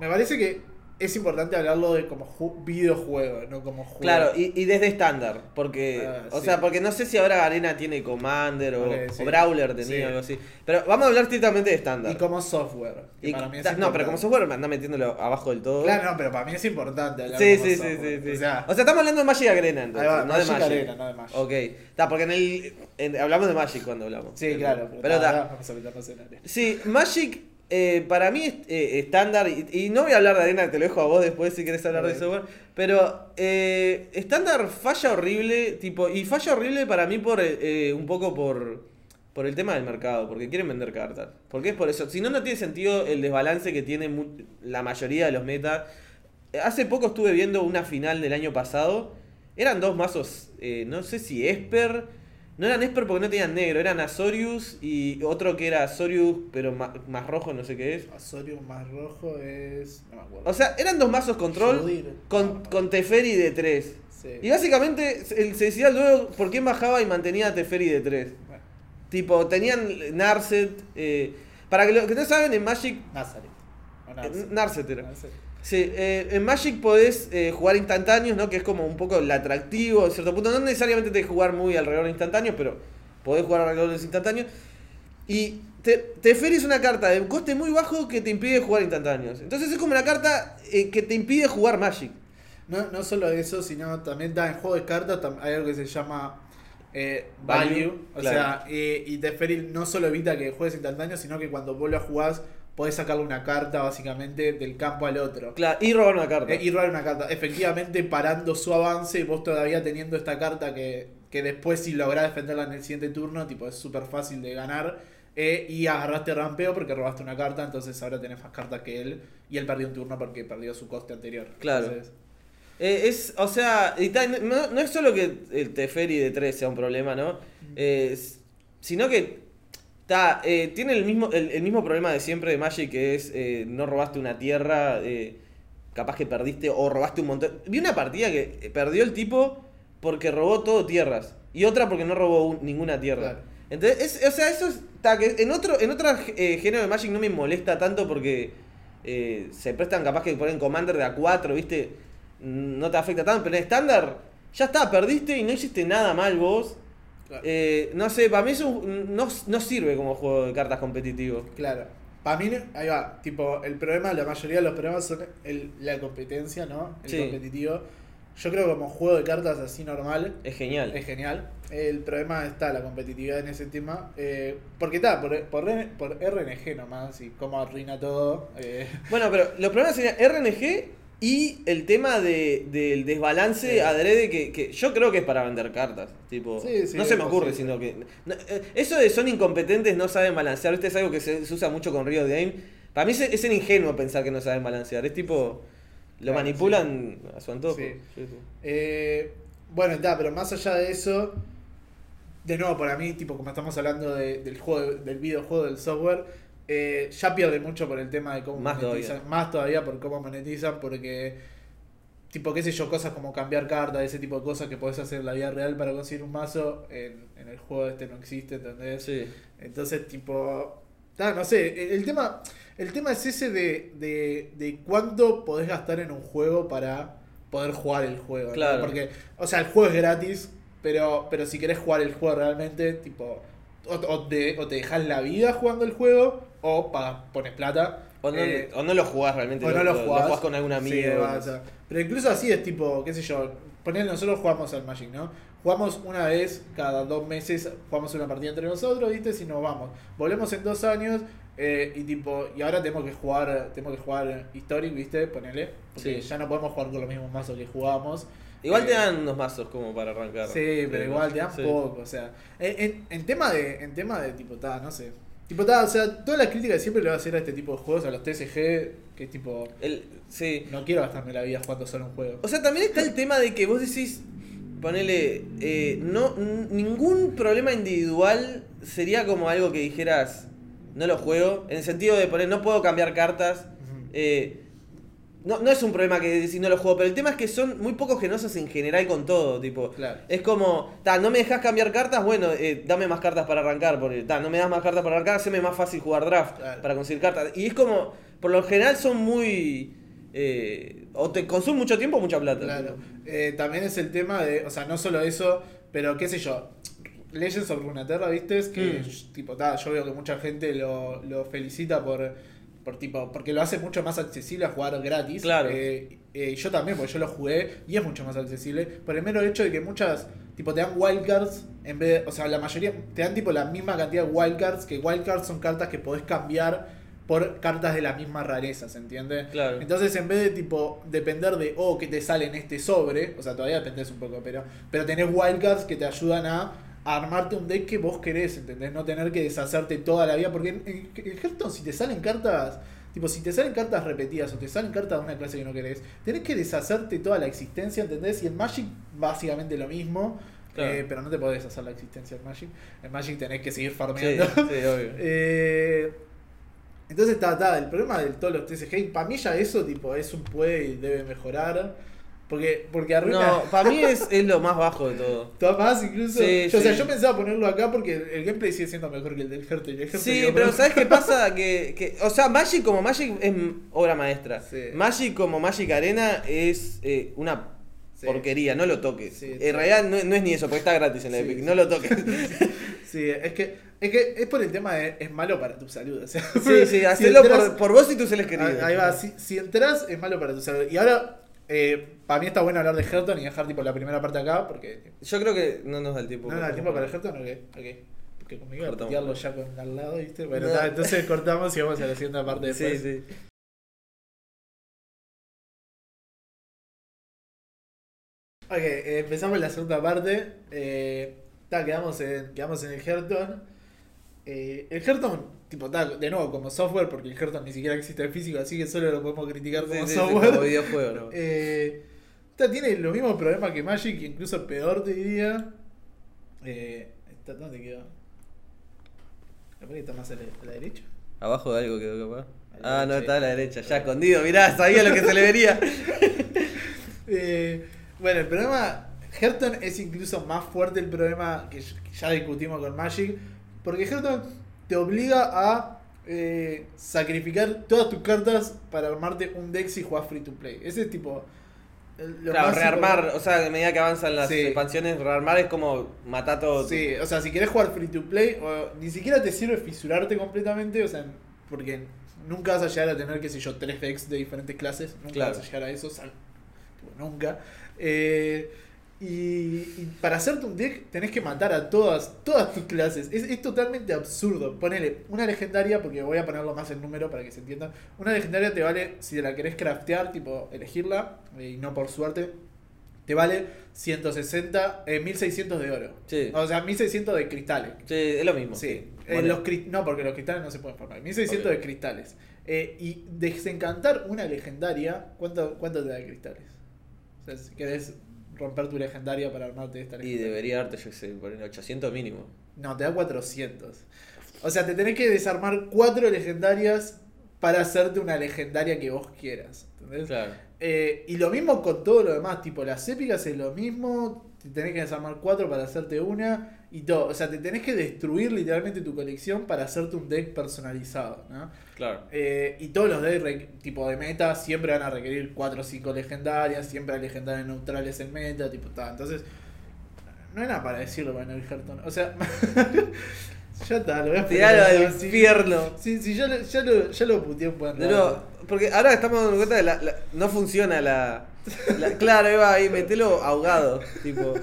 S1: Me parece que es importante hablarlo de como ju- videojuego, no como juego.
S2: Claro, y, y desde estándar, porque,
S1: Ah,
S2: o
S1: sí.
S2: sea, porque no sé si ahora Arena tiene Commander o,
S1: sí.
S2: o Brawler tenía
S1: Sí.
S2: algo así. Pero vamos a hablar estrictamente de estándar.
S1: Y como software. que
S2: Y-
S1: para mí es
S2: ta- no, pero como software anda metiéndolo abajo del todo.
S1: Claro, no, pero para mí es importante hablar
S2: Sí,
S1: como
S2: sí, sí,
S1: software.
S2: sí, sí.
S1: O sea,
S2: estamos hablando de Magic Arena entonces,
S1: Ahí va,
S2: no de
S1: Magic. Arena, no de Magic.
S2: Ok, está, porque en el en- hablamos de Magic cuando hablamos.
S1: sí, claro.
S2: Pero está.
S1: vamos a meternos en arena.
S2: Sí, Magic eh, para mí eh, estándar, y, y no voy a hablar de arena, te lo dejo a vos después si querés hablar de software, pero eh, estándar falla horrible, tipo, y falla horrible para mí por eh, un poco por, por el tema del mercado, porque quieren vender cartas. Porque es por eso, si no, no tiene sentido el desbalance que tiene la mayoría de los metas. Hace poco estuve viendo una final del año pasado, eran dos mazos, no sé si Esper... No eran Esper porque no tenían negro, eran Azorius y otro que era Azorius, pero ma- más, rojo, no sé qué es.
S1: Azorius más rojo es. No me acuerdo.
S2: O sea, eran dos mazos control con, con Teferi de 3.
S1: Sí.
S2: Y básicamente el- se decía luego por quién bajaba y mantenía a Teferi de 3.
S1: Bueno,
S2: Tipo, tenían Narset. eh, para que lo que no saben, en Magic.
S1: Nazareth. Narset
S2: era.
S1: Narset.
S2: Sí, eh, en Magic podés eh, jugar instantáneos, ¿no? Que es como un poco el atractivo, a cierto punto. No necesariamente tenés que jugar muy alrededor de instantáneos, pero podés jugar alrededor de instantáneos. Y te, Teferi es una carta de coste muy bajo que te impide jugar instantáneos. Entonces es como una carta eh, que te impide jugar Magic.
S1: No, no solo eso, sino también da en juego de cartas hay algo que se llama eh,
S2: Value,
S1: value. O
S2: claro.
S1: sea, eh, y Teferi no solo evita que juegues instantáneo, sino que cuando vos lo jugás, podés sacarle una carta básicamente del campo al otro.
S2: Claro, y robar una carta.
S1: Eh, y robar una carta. Efectivamente, parando su avance, vos todavía teniendo esta carta que, que después, si lográs defenderla en el siguiente turno, tipo, es súper fácil de ganar. eh, y agarraste rampeo porque robaste una carta, entonces ahora tenés más cartas que él. Y él perdió un turno porque perdió su coste anterior.
S2: Claro.
S1: Entonces,
S2: Eh, es, o sea, y no, no es solo que el Teferi de 3 sea un problema, ¿no? Sino que ta, eh, tiene el mismo, el, el mismo problema de siempre de Magic, que es eh, no robaste una tierra, eh, capaz que perdiste o robaste un montón. Vi una partida que perdió el tipo porque robó todo tierras y otra porque no robó un- ninguna tierra.
S1: Claro.
S2: Entonces, es- o sea, eso es, ta, que en otro, en otro género de Magic no me molesta tanto porque se prestan capaz que ponen Commander de A4, ¿viste? Mm, No te afecta tanto, pero en estándar ya está, perdiste y no hiciste nada mal vos.
S1: Claro.
S2: Eh, no sé, para mí eso no, no sirve como juego de cartas competitivo.
S1: Claro. Para mí, ahí va, tipo, el problema, la mayoría de los problemas son el- la competencia, ¿no? El
S2: Sí.
S1: competitivo. Yo creo que como juego de cartas así normal,
S2: Es genial.
S1: es genial. El problema está la competitividad en ese tema. eh, porque está, por, por, por RNG nomás, y cómo arruina todo. eh,
S2: Bueno, pero los problemas serían RNG y el tema de, del desbalance
S1: Sí.
S2: adrede que, que yo creo que es para vender cartas. Tipo,
S1: Sí, sí,
S2: no se me ocurre,
S1: posible.
S2: sino que. no, eh, eso de son incompetentes, no saben balancear, ¿viste? Es algo que se, se usa mucho con Rio Game. Para mí es, es el ingenuo pensar que no saben balancear. Es tipo. Lo
S1: Claro,
S2: manipulan a su antojo.
S1: Sí.
S2: Sí, sí.
S1: Eh, bueno, está, pero más allá de eso, de nuevo, para mí, tipo, como estamos hablando de- del juego, del videojuego, del software, eh, ya pierde mucho por el tema de cómo
S2: Más
S1: monetizan.
S2: todavía.
S1: Más todavía por cómo monetizan, porque, tipo, qué sé yo, cosas como cambiar cartas, ese tipo de cosas que podés hacer en la vida real para conseguir un mazo, en, en el juego este no existe, ¿entendés?
S2: Sí.
S1: Entonces, tipo. ah, no sé, el, tema. El tema es ese de, de, de cuánto podés gastar en un juego para poder jugar el juego. ¿no?
S2: Claro.
S1: Porque, o sea, el juego es gratis, pero, pero si querés jugar el juego realmente, tipo, o, o te, o te dejas la vida jugando el juego, o pagas, pones plata.
S2: O no,
S1: Eh,
S2: o no lo jugás realmente,
S1: o no lo jugás.
S2: con algún amigo.
S1: Sí, va, o sea, pero incluso así es tipo, qué sé yo, poner nosotros jugamos al Magic, ¿no? Jugamos una vez cada dos meses, jugamos una partida entre nosotros, ¿viste? Si nos vamos. Volvemos en dos años eh, y tipo, y ahora tenemos que jugar, tenemos que jugar Historic, ¿viste? Ponele. Porque
S2: Sí.
S1: ya no podemos jugar con los mismos mazos que jugábamos.
S2: Igual te
S1: Eh,
S2: dan unos mazos como para arrancar.
S1: Sí, pero igual te dan
S2: Sí.
S1: poco, o sea. En, en- en tema de, en tema de tipo, ta, no sé. Tipo, ta, o sea, todas las críticas siempre le va a hacer a este tipo de juegos, a los TSG, que es tipo,
S2: El, sí.
S1: no quiero gastarme la vida jugando solo un juego.
S2: O sea, también está el tema de que vos decís, ponele, eh, no, ningún problema individual sería como algo que dijeras, no lo juego, en el sentido de poner, no puedo cambiar cartas. Eh, no, no es un problema que decís no lo juego, pero el tema es que son muy poco generosos en general con todo, tipo.
S1: Claro.
S2: Es como, ta, no me dejas cambiar cartas, bueno, eh, dame más cartas para arrancar, porque ta, no me das más cartas para arrancar, haceme más fácil jugar draft
S1: Claro.
S2: para conseguir cartas. Y es como, por lo general son muy... eh, o te consumen mucho tiempo o mucha plata.
S1: Claro. Eh, también es el tema de, o sea, no solo eso, pero qué sé yo. Legends of Runeterra, ¿viste? Es que,
S2: Mm.
S1: tipo, ta, yo veo que mucha gente lo, lo felicita por, por, tipo, porque lo hace mucho más accesible a jugar gratis.
S2: Claro.
S1: Eh, eh, yo también, porque yo lo jugué y es mucho más accesible. Por el mero hecho de que muchas, tipo, te dan wildcards en vez de, o sea, la mayoría te dan tipo la misma cantidad de wildcards, que wildcards son cartas que podés cambiar por cartas de la misma rareza, ¿se entiende?
S2: Claro.
S1: Entonces, en vez de tipo depender de, oh, que te sale en este sobre, o sea, todavía dependés un poco, pero, pero tenés wildcards que te ayudan a, a armarte un deck que vos querés, ¿entendés? No tener que deshacerte toda la vida, porque en, en- en Hearthstone, si te salen cartas, tipo, si te salen cartas repetidas o te salen cartas de una clase que no querés, tenés que deshacerte toda la existencia, ¿entendés? Y en Magic, básicamente lo mismo.
S2: Claro.
S1: eh, pero no te podés hacer la existencia en Magic. En Magic tenés que seguir
S2: Sí,
S1: farmeando.
S2: sí, obvio.
S1: Eh, entonces está, está, el problema de todos los TCG, para mí ya eso tipo es un puede y debe mejorar. Porque, porque arruina.
S2: No, para mí es, es lo más bajo de todo.
S1: Todo más incluso.
S2: Sí,
S1: Yo- O sea, yo pensaba ponerlo acá porque el, gameplay sigue siendo mejor que el del Hearthstone. El
S2: Sí, pero ¿sabes qué pasa? Que, que, o sea, Magic como Magic es obra maestra.
S1: Sí.
S2: Magic como Magic Arena es eh, una porquería, no lo toques.
S1: Sí,
S2: en realidad no, no es ni eso, porque está gratis en la Epic, no lo toques.
S1: Sí, es que, es que es por el tema de es malo para tu salud. O sea,
S2: sí, sí,
S1: si
S2: hacelo
S1: entras-
S2: por, por vos y tus seres queridos.
S1: Ahí ahí va, si, si entras es malo para tu salud. Y ahora, eh, para mí está bueno hablar de Hearthstone y dejar tipo la primera parte acá porque
S2: Yo creo que no nos da el tiempo.
S1: No, no, tiempo para el Hearthstone, ok. ok. Porque conmigo iba a putearlo ya con al lado, ¿viste? Bueno,
S2: No.
S1: ta, entonces cortamos y vamos a la siguiente parte
S2: Sí,
S1: después.
S2: sí.
S1: Ok, eh, empezamos la segunda parte. Eh, ta, quedamos en, quedamos en el Hearthstone. Eh, el Hearthstone, tipo, ta, de nuevo, como software, porque el Hearthstone ni siquiera existe en físico, así que solo lo podemos criticar como
S2: sí, sí,
S1: software.
S2: como videojuego, ¿no?
S1: Eh, ta, tiene los mismos problemas que Magic, incluso peor te diría. Eh, está- ¿Dónde quedó? ¿La que está más a la, a la derecha?
S2: Abajo de algo quedó capaz. Ah, no, está a la derecha, ya escondido, mirá, sabía lo que se le vería.
S1: Eh, bueno, el problema. Hearthstone es incluso más fuerte el problema que ya discutimos con Magic. Porque Hearthstone te obliga a eh, sacrificar todas tus cartas para armarte un deck si jugás free to play. Ese es tipo. lo
S2: Claro, rearmar, o sea, a medida que avanzan las
S1: Sí.
S2: expansiones, rearmar es como matar todo.
S1: Sí, o sea, si querés jugar free to play, o ni siquiera te sirve fisurarte completamente, o sea, porque nunca vas a llegar a tener, qué sé yo, tres decks de diferentes clases, nunca
S2: Claro.
S1: vas a llegar a eso, sal- tipo, nunca. Eh, y, y para hacerte un deck tenés que matar a todas, todas tus clases. Es, es totalmente absurdo. Ponele una legendaria, porque voy a ponerlo más en número para que se entienda. Una legendaria te vale, si la querés craftear, tipo elegirla, y no por suerte, te vale 160, eh, 1600 de oro.
S2: Sí.
S1: O sea, 1600 de cristales.
S2: Sí, es lo mismo.
S1: Sí. Eh, los no, porque los cristales no se pueden formar. 1600
S2: Ok.
S1: de cristales. Eh, y desencantar una legendaria, ¿cuánto, ¿cuánto te da de cristales? O sea, si querés romper tu legendaria para armarte esta
S2: Y
S1: legendaria.
S2: debería darte, yo sé, por el 800 mínimo.
S1: No, te da 400. O sea, te tenés que desarmar cuatro legendarias para hacerte una legendaria que vos quieras. ¿Entendés?
S2: Claro.
S1: Eh, y lo mismo con todo lo demás, tipo las épicas es lo mismo, te tenés que desarmar cuatro para hacerte una y todo. O sea, te tenés que destruir literalmente tu colección para hacerte un deck personalizado, ¿no?
S2: Claro.
S1: Eh, y todos los re- tipo de meta siempre van a requerir 4 o 5 legendarias, siempre hay legendarias neutrales en meta, tipo tal. Entonces, no nada para decirlo para Hearthstone. O sea, ya está, lo voy a
S2: Tiralo
S1: explicar
S2: al infierno.
S1: Sí, sí, ya lo, ya lo, ya lo puteé un buen
S2: No, porque ahora estamos dando cuenta de la, la- no funciona la, la- claro, Eva, ahí metelo ahogado, tipo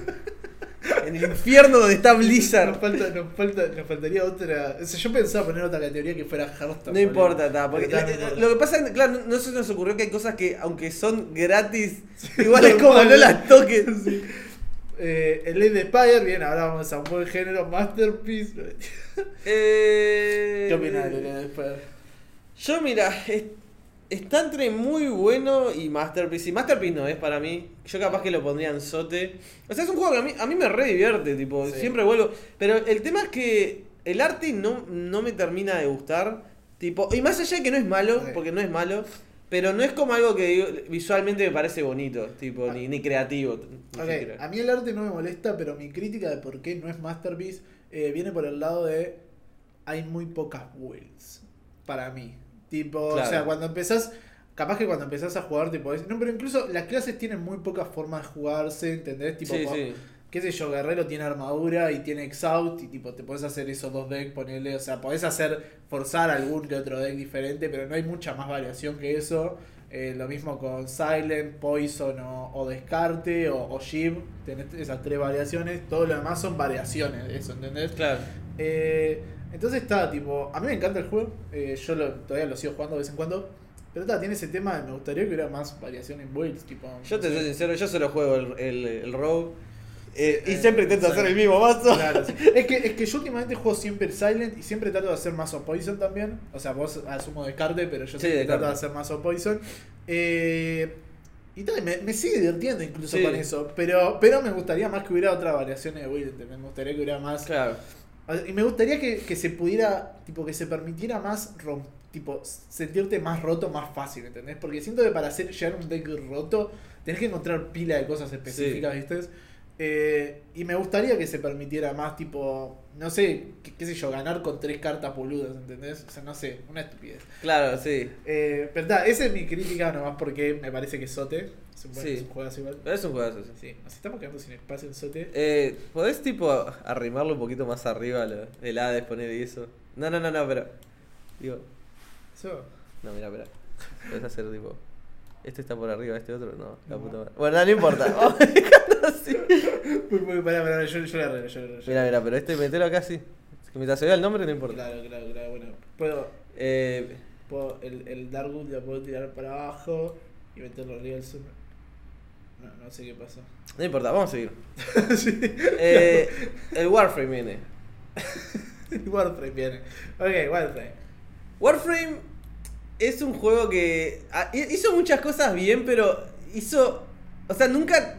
S2: en el infierno donde está
S1: Nos,
S2: Blizzard.
S1: falta, nos, falta, nos faltaría otra. O sea, yo pensaba poner otra categoría que fuera Hearthstone.
S2: No importa, porque
S1: no importa.
S2: lo que pasa, es que, claro, no, no se nos ocurrió que hay cosas que aunque son gratis, igual es como no las toques.
S1: Sí. Eh, el Lady Spire, bien, ahora vamos a un buen género, Masterpiece.
S2: Eh,
S1: ¿Qué opinas del Lady Spire?
S2: Yo, mira, es- está entre muy bueno y Masterpiece. Y Masterpiece no es para mí. Yo capaz que lo pondría en sote. O sea, es un juego que a mí, a mí me re divierte, tipo,
S1: Sí.
S2: siempre vuelvo. Pero el tema es que el arte no, no me termina de gustar. Tipo, y más allá de que no es malo, porque no es malo, pero no es como algo que digo, visualmente me parece bonito, tipo, ni, ni creativo. ni
S1: Ok,
S2: siquiera.
S1: a mí el arte no me molesta, pero mi crítica de por qué no es Masterpiece eh, viene por el lado de hay muy pocas builds para mí. Tipo,
S2: Claro.
S1: o sea, cuando empezás, capaz que cuando empezás a jugar, tipo, es- no, pero incluso las clases tienen muy pocas formas de jugarse, ¿entendés? Tipo,
S2: sí, sí.
S1: qué sé yo, Guerrero tiene armadura y tiene Exhaust y tipo, te podés hacer esos dos decks, ponerle, o sea, podés hacer, forzar algún que otro deck diferente, pero no hay mucha más variación que eso. Eh, lo mismo con Silent, Poison o, o Descarte o, o Shiv, tenés esas tres variaciones, todo lo demás son variaciones de eso, ¿entendés?
S2: Claro.
S1: Eh, entonces está, tipo, a mí me encanta el juego, eh, yo lo- todavía lo sigo jugando de vez en cuando, pero está, tiene ese tema, de me gustaría que hubiera más variación en builds, tipo...
S2: Yo
S1: no
S2: te
S1: sé.
S2: soy sincero, yo solo juego el, el, el Rogue. eh, y
S1: Eh,
S2: siempre intento hacer el mismo mazo.
S1: Claro, sí. es, que, es que yo últimamente juego siempre Silent y siempre trato de hacer mazo Poison también. O sea, vos asumo descarte, pero yo
S2: Sí,
S1: siempre trato de hacer mazo Poison. Eh, y tal, me, me sigue divirtiendo incluso
S2: Sí.
S1: con eso. Pero, pero me gustaría más que hubiera otras variaciones de build. Me gustaría que hubiera más.
S2: Claro.
S1: Y me gustaría que, que se pudiera, tipo, que se permitiera más rom- tipo, sentirte más roto más fácil, ¿entendés? Porque siento que para hacer llegar un deck roto, tenés que encontrar pila de cosas específicas, ¿viste? Eh, y me gustaría que se permitiera más, tipo, no sé, qué, qué sé yo, ganar con tres cartas boludas, ¿entendés? O sea, no sé, una estupidez.
S2: Claro, sí.
S1: Eh, pero está, esa es mi crítica nomás porque me parece que Sote es un buen
S2: Sí.
S1: es un juegazo igual.
S2: Es un juegazo. sí.
S1: Sí, nos estamos quedando sin espacio en Sote.
S2: Eh, ¿Podés tipo arrimarlo un poquito más arriba lo- el Hades, poner y eso? No, no, no, no, pero. Digo,
S1: Eso.
S2: no, mira, espera. Podés hacer tipo. Este está por arriba, este otro, no, la
S1: No.
S2: puta madre. Bueno, no, no importa. Vamos a dejarlo así.
S1: Pará, pará, yo, yo arreglo, yo le arreglo.
S2: Mira, mira, pero este metelo acá sí. Que mientras se vea el nombre no importa.
S1: Claro, claro, claro. Bueno, puedo,
S2: Eh,
S1: puedo el, el Darkwood lo puedo tirar para abajo y meterlo arriba del sur. No, no sé qué pasó.
S2: no importa, vamos a seguir.
S1: sí.
S2: Eh, el Warframe viene.
S1: Warframe viene. Ok, Warframe.
S2: Warframe es un juego que ah, hi- hizo muchas cosas bien, pero hizo. O sea, nunca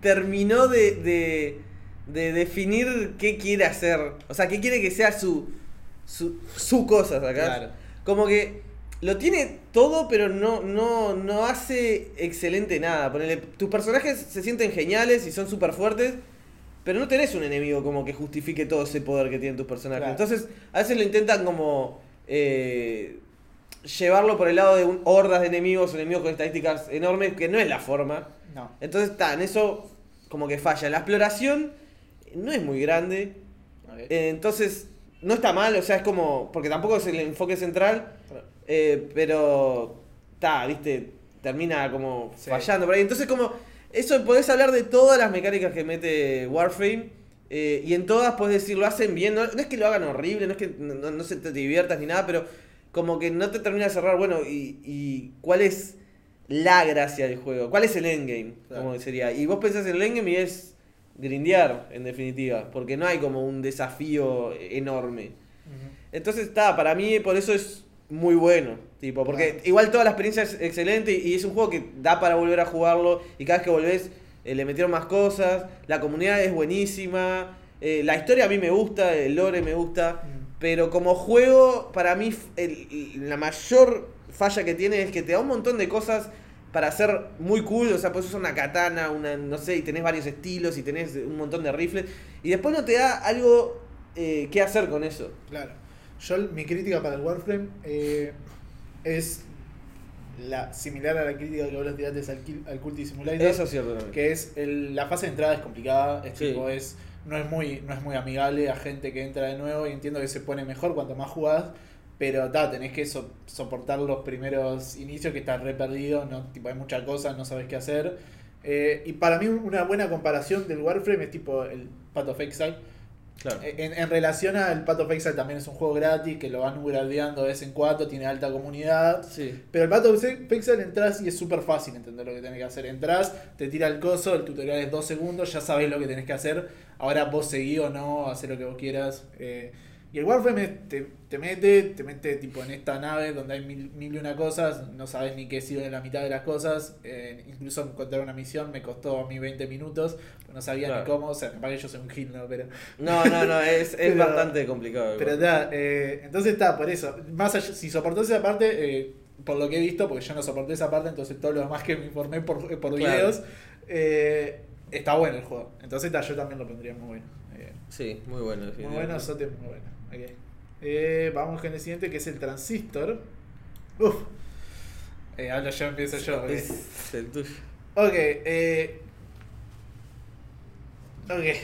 S2: terminó de, de, de definir qué quiere hacer. O sea, qué quiere que sea su, su, su cosa, acá.
S1: Claro.
S2: Como que lo tiene todo, pero no, no, no hace excelente nada. Ponele, tus personajes se sienten geniales y son súper fuertes. Pero no tenés un enemigo como que justifique todo ese poder que tienen tus personajes.
S1: Claro.
S2: Entonces, a veces lo intentan como eh, llevarlo por el lado de un, hordas de enemigos, enemigos con estadísticas enormes, que no es la forma.
S1: No.
S2: Entonces, está, en eso como que falla. La exploración no es muy grande. Eh, entonces, no está mal, o sea, es como. Porque tampoco es el enfoque central. Eh, pero. Está, viste. Termina como
S1: Sí.
S2: fallando por ahí. Entonces, como. Eso podés hablar de todas las mecánicas que mete Warframe. eh, y en todas podés decir, lo hacen bien. No, no es que lo hagan horrible, no es que no se te diviertas ni nada, pero como que no te termina de cerrar. Bueno, y, y cuál es la gracia del juego? ¿Cuál es el endgame?
S1: Claro.
S2: Como sería. Y vos pensás en el endgame y es grindear, en definitiva. Porque no hay como un desafío enorme. Entonces está, para mí por eso es muy bueno. Tipo, porque
S1: Claro.
S2: igual toda la experiencia es excelente y es un juego que da para volver a jugarlo. Y cada vez que volvés eh, le metieron más cosas. La comunidad es buenísima. eh, la historia a mí me gusta, el lore me gusta. Pero como juego, para mí el- la mayor falla que tiene es que te da un montón de cosas para ser muy cool, o sea, puedes usar una katana, una, no sé, y tenés varios estilos y tenés un montón de rifles, y después no te da algo eh, que hacer con eso.
S1: Claro. Yo, mi crítica para el Warframe eh, es la similar a la crítica que vos tiraste al, al Culti Simulator.
S2: Eso es cierto también.
S1: que es el- la fase de entrada es complicada, es
S2: Sí.
S1: tipo, es no es muy no es muy amigable a gente que entra de nuevo y entiendo que se pone mejor cuanto más jugás, pero ta, tenés que so- soportar los primeros inicios que estás re perdido, no tipo hay muchas cosas, no sabes qué hacer. Eh, y para mí una buena comparación del Warframe es tipo el Path of Exile.
S2: Claro.
S1: En, en relación al Path of Exile también es un juego gratis que lo van gradeando de vez en cuando, tiene alta comunidad.
S2: Sí.
S1: Pero el Path of Exile entras y es súper fácil entender lo que tenés que hacer. Entras, te tira el coso, el tutorial es dos segundos, ya sabés lo que tenés que hacer. Ahora vos seguí o no, hacer lo que vos quieras. Eh, y el Warframe te, te mete, te mete tipo en esta nave donde hay mil, mil y una cosas, no sabes ni qué sirve la mitad de las cosas. Eh, incluso encontrar una misión me costó a mí 20 minutos, no sabía
S2: Claro.
S1: ni cómo, o sea, capaz que yo soy un gil, ¿no? Pero,
S2: No, no, no, es, es
S1: Pero-
S2: bastante complicado.
S1: pero está, eh, entonces está, por eso. Más allá, si soportás esa parte, eh, por lo que he visto, porque yo no soporté esa parte, entonces todo lo demás que me informé por, por
S2: Claro.
S1: videos, eh, está bueno el juego. Entonces está, yo también lo pondría muy bueno. Eh,
S2: Sí, muy bueno.
S1: muy bueno, Sote muy bueno. Ok. Eh, vamos con el siguiente que es el transistor. Uf. Eh, hablo yo, empiezo yo.
S2: Es el tuyo.
S1: Ok, eh. Ok.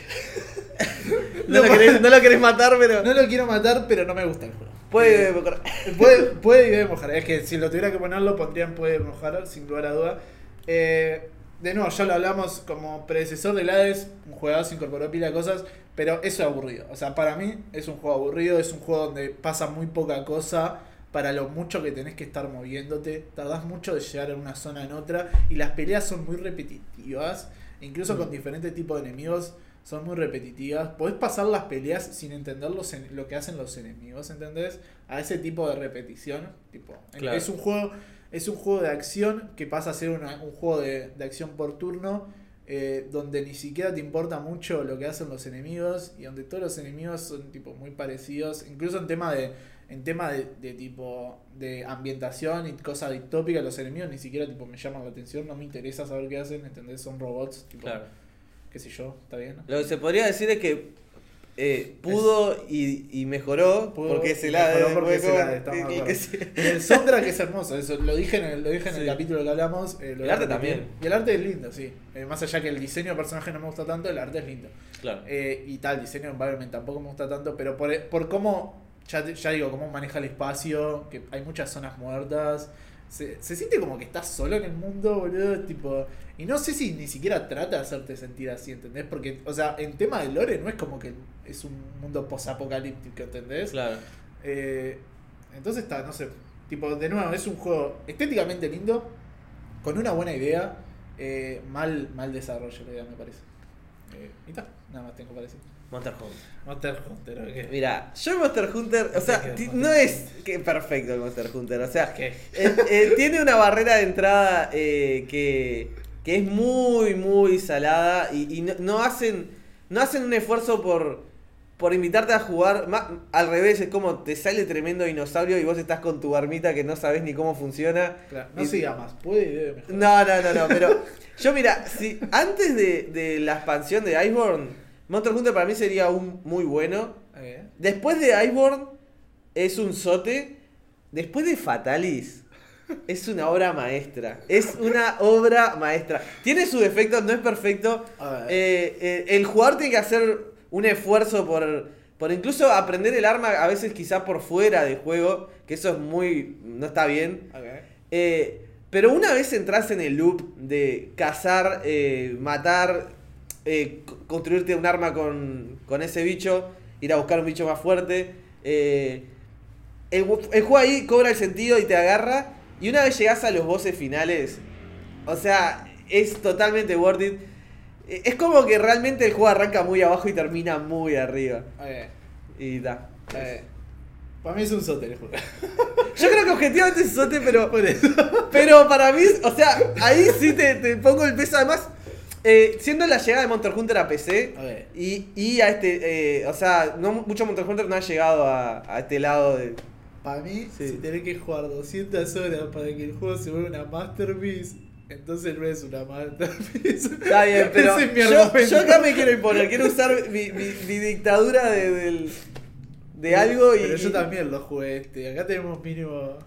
S2: No, lo querés, no lo querés matar, pero.
S1: No lo quiero matar, pero no me gusta el juego.
S2: Puede
S1: Eh,
S2: mejorar.
S1: Puede, puede y debe mojar. Es que si lo tuviera que ponerlo, pondrían puede mojar, sin lugar a duda. Eh, de nuevo, ya lo hablamos como predecesor del Hades, un juegazo, incorporó pila de cosas, pero eso es aburrido. O sea, para mí es un juego aburrido, es un juego donde pasa muy poca cosa para lo mucho que tenés que estar moviéndote. Tardás mucho de llegar a una zona en otra y las peleas son muy repetitivas, incluso con
S2: Mm.
S1: diferentes tipos de enemigos. Son muy repetitivas. Podés pasar las peleas sin entender los en- lo que hacen los enemigos, ¿entendés? A ese tipo de repetición. Tipo,
S2: Claro.
S1: Es un juego. Es un juego de acción que pasa a ser una- un juego de, de acción por turno. Eh, donde ni siquiera te importa mucho lo que hacen los enemigos. Y donde todos los enemigos son tipo muy parecidos. Incluso en tema de. En tema de, de tipo de ambientación y cosas distópicas, los enemigos ni siquiera tipo me llaman la atención, no me interesa saber qué hacen, ¿entendés? Son robots, tipo,
S2: Claro.
S1: qué sé yo, está bien.
S2: Lo que se podría decir es que eh, pudo y, y mejoró
S1: Pudo
S2: porque se la
S1: mejoró porque se la- de acuerdo. El soundtrack es hermoso, eso lo dije en el, lo dije en el capítulo que hablamos. eh,
S2: El arte también.
S1: Y el arte es lindo, sí. Eh, más allá que el diseño de personaje no me gusta tanto, el arte es lindo.
S2: Claro.
S1: Eh, y tal, el diseño de environment tampoco me gusta tanto, pero por, por cómo, ya, ya digo, cómo maneja el espacio, que hay muchas zonas muertas. Se, se siente como que estás solo en el mundo, boludo, tipo... Y no sé si ni siquiera trata de hacerte sentir así, ¿entendés? Porque, o sea, en tema de lore no es como que es un mundo posapocalíptico, ¿entendés?
S2: Claro.
S1: Eh, entonces está, no sé. Tipo, de nuevo, es un juego estéticamente lindo, con una buena idea, eh, mal, mal desarrollo la idea, me parece. Eh, y está, nada más tengo para decir.
S2: Monster Hunter.
S1: Monster Hunter, ok.
S2: Mira, yo el Monster Hunter, o sea, ti- no es que perfecto el Monster Hunter, o sea, eh, eh, tiene una barrera de entrada eh, que, que es muy, muy salada y, y no, no hacen no hacen un esfuerzo por, por invitarte a jugar. ma- al revés, es como te sale tremendo dinosaurio y vos estás con tu armita que no sabes ni cómo funciona.
S1: Claro, no
S2: Y-
S1: siga más, puede y debe mejorar.
S2: No, no, no, no, pero yo mira, si antes de, de la expansión de Iceborne, Monster Hunter para mí sería un muy bueno. Después de Iceborne es un sote. Después de Fatalis es una obra maestra. Es una obra maestra. Tiene sus defectos, no es perfecto. Eh, eh, el jugador tiene que hacer un esfuerzo por, por incluso aprender el arma, a veces quizá por fuera del juego, que eso es muy... no está bien. Eh, pero una vez entras en el loop de cazar, matar, eh, co- construirte un arma con, con ese bicho, ir a buscar un bicho más fuerte, eh, el, el juego ahí cobra el sentido y te agarra. Y una vez llegas a los bosses finales, o sea, es totalmente worth it. Eh, Es como que realmente el juego arranca muy abajo y termina muy arriba.
S1: Ok.
S2: Y da.
S1: Para mí es un sote el juego.
S2: Yo creo que objetivamente es sote, pero
S1: Por eso.
S2: Pero para mí, o sea, ahí sí te, te pongo el peso. Además, eh, siendo la llegada de Monster Hunter a PC y, y a este, eh, o sea, no mucho Monster Hunter no ha llegado a, a este lado de.
S1: Para mí,
S2: Sí.
S1: si tenés que jugar 200 horas para que el juego se vuelva una masterpiece, entonces no es una masterpiece.
S2: Está bien, pero
S1: es
S2: yo, yo acá me quiero imponer, quiero usar mi, mi, mi dictadura de, del- de algo y.
S1: Pero yo también lo jugué este. Acá tenemos mínimo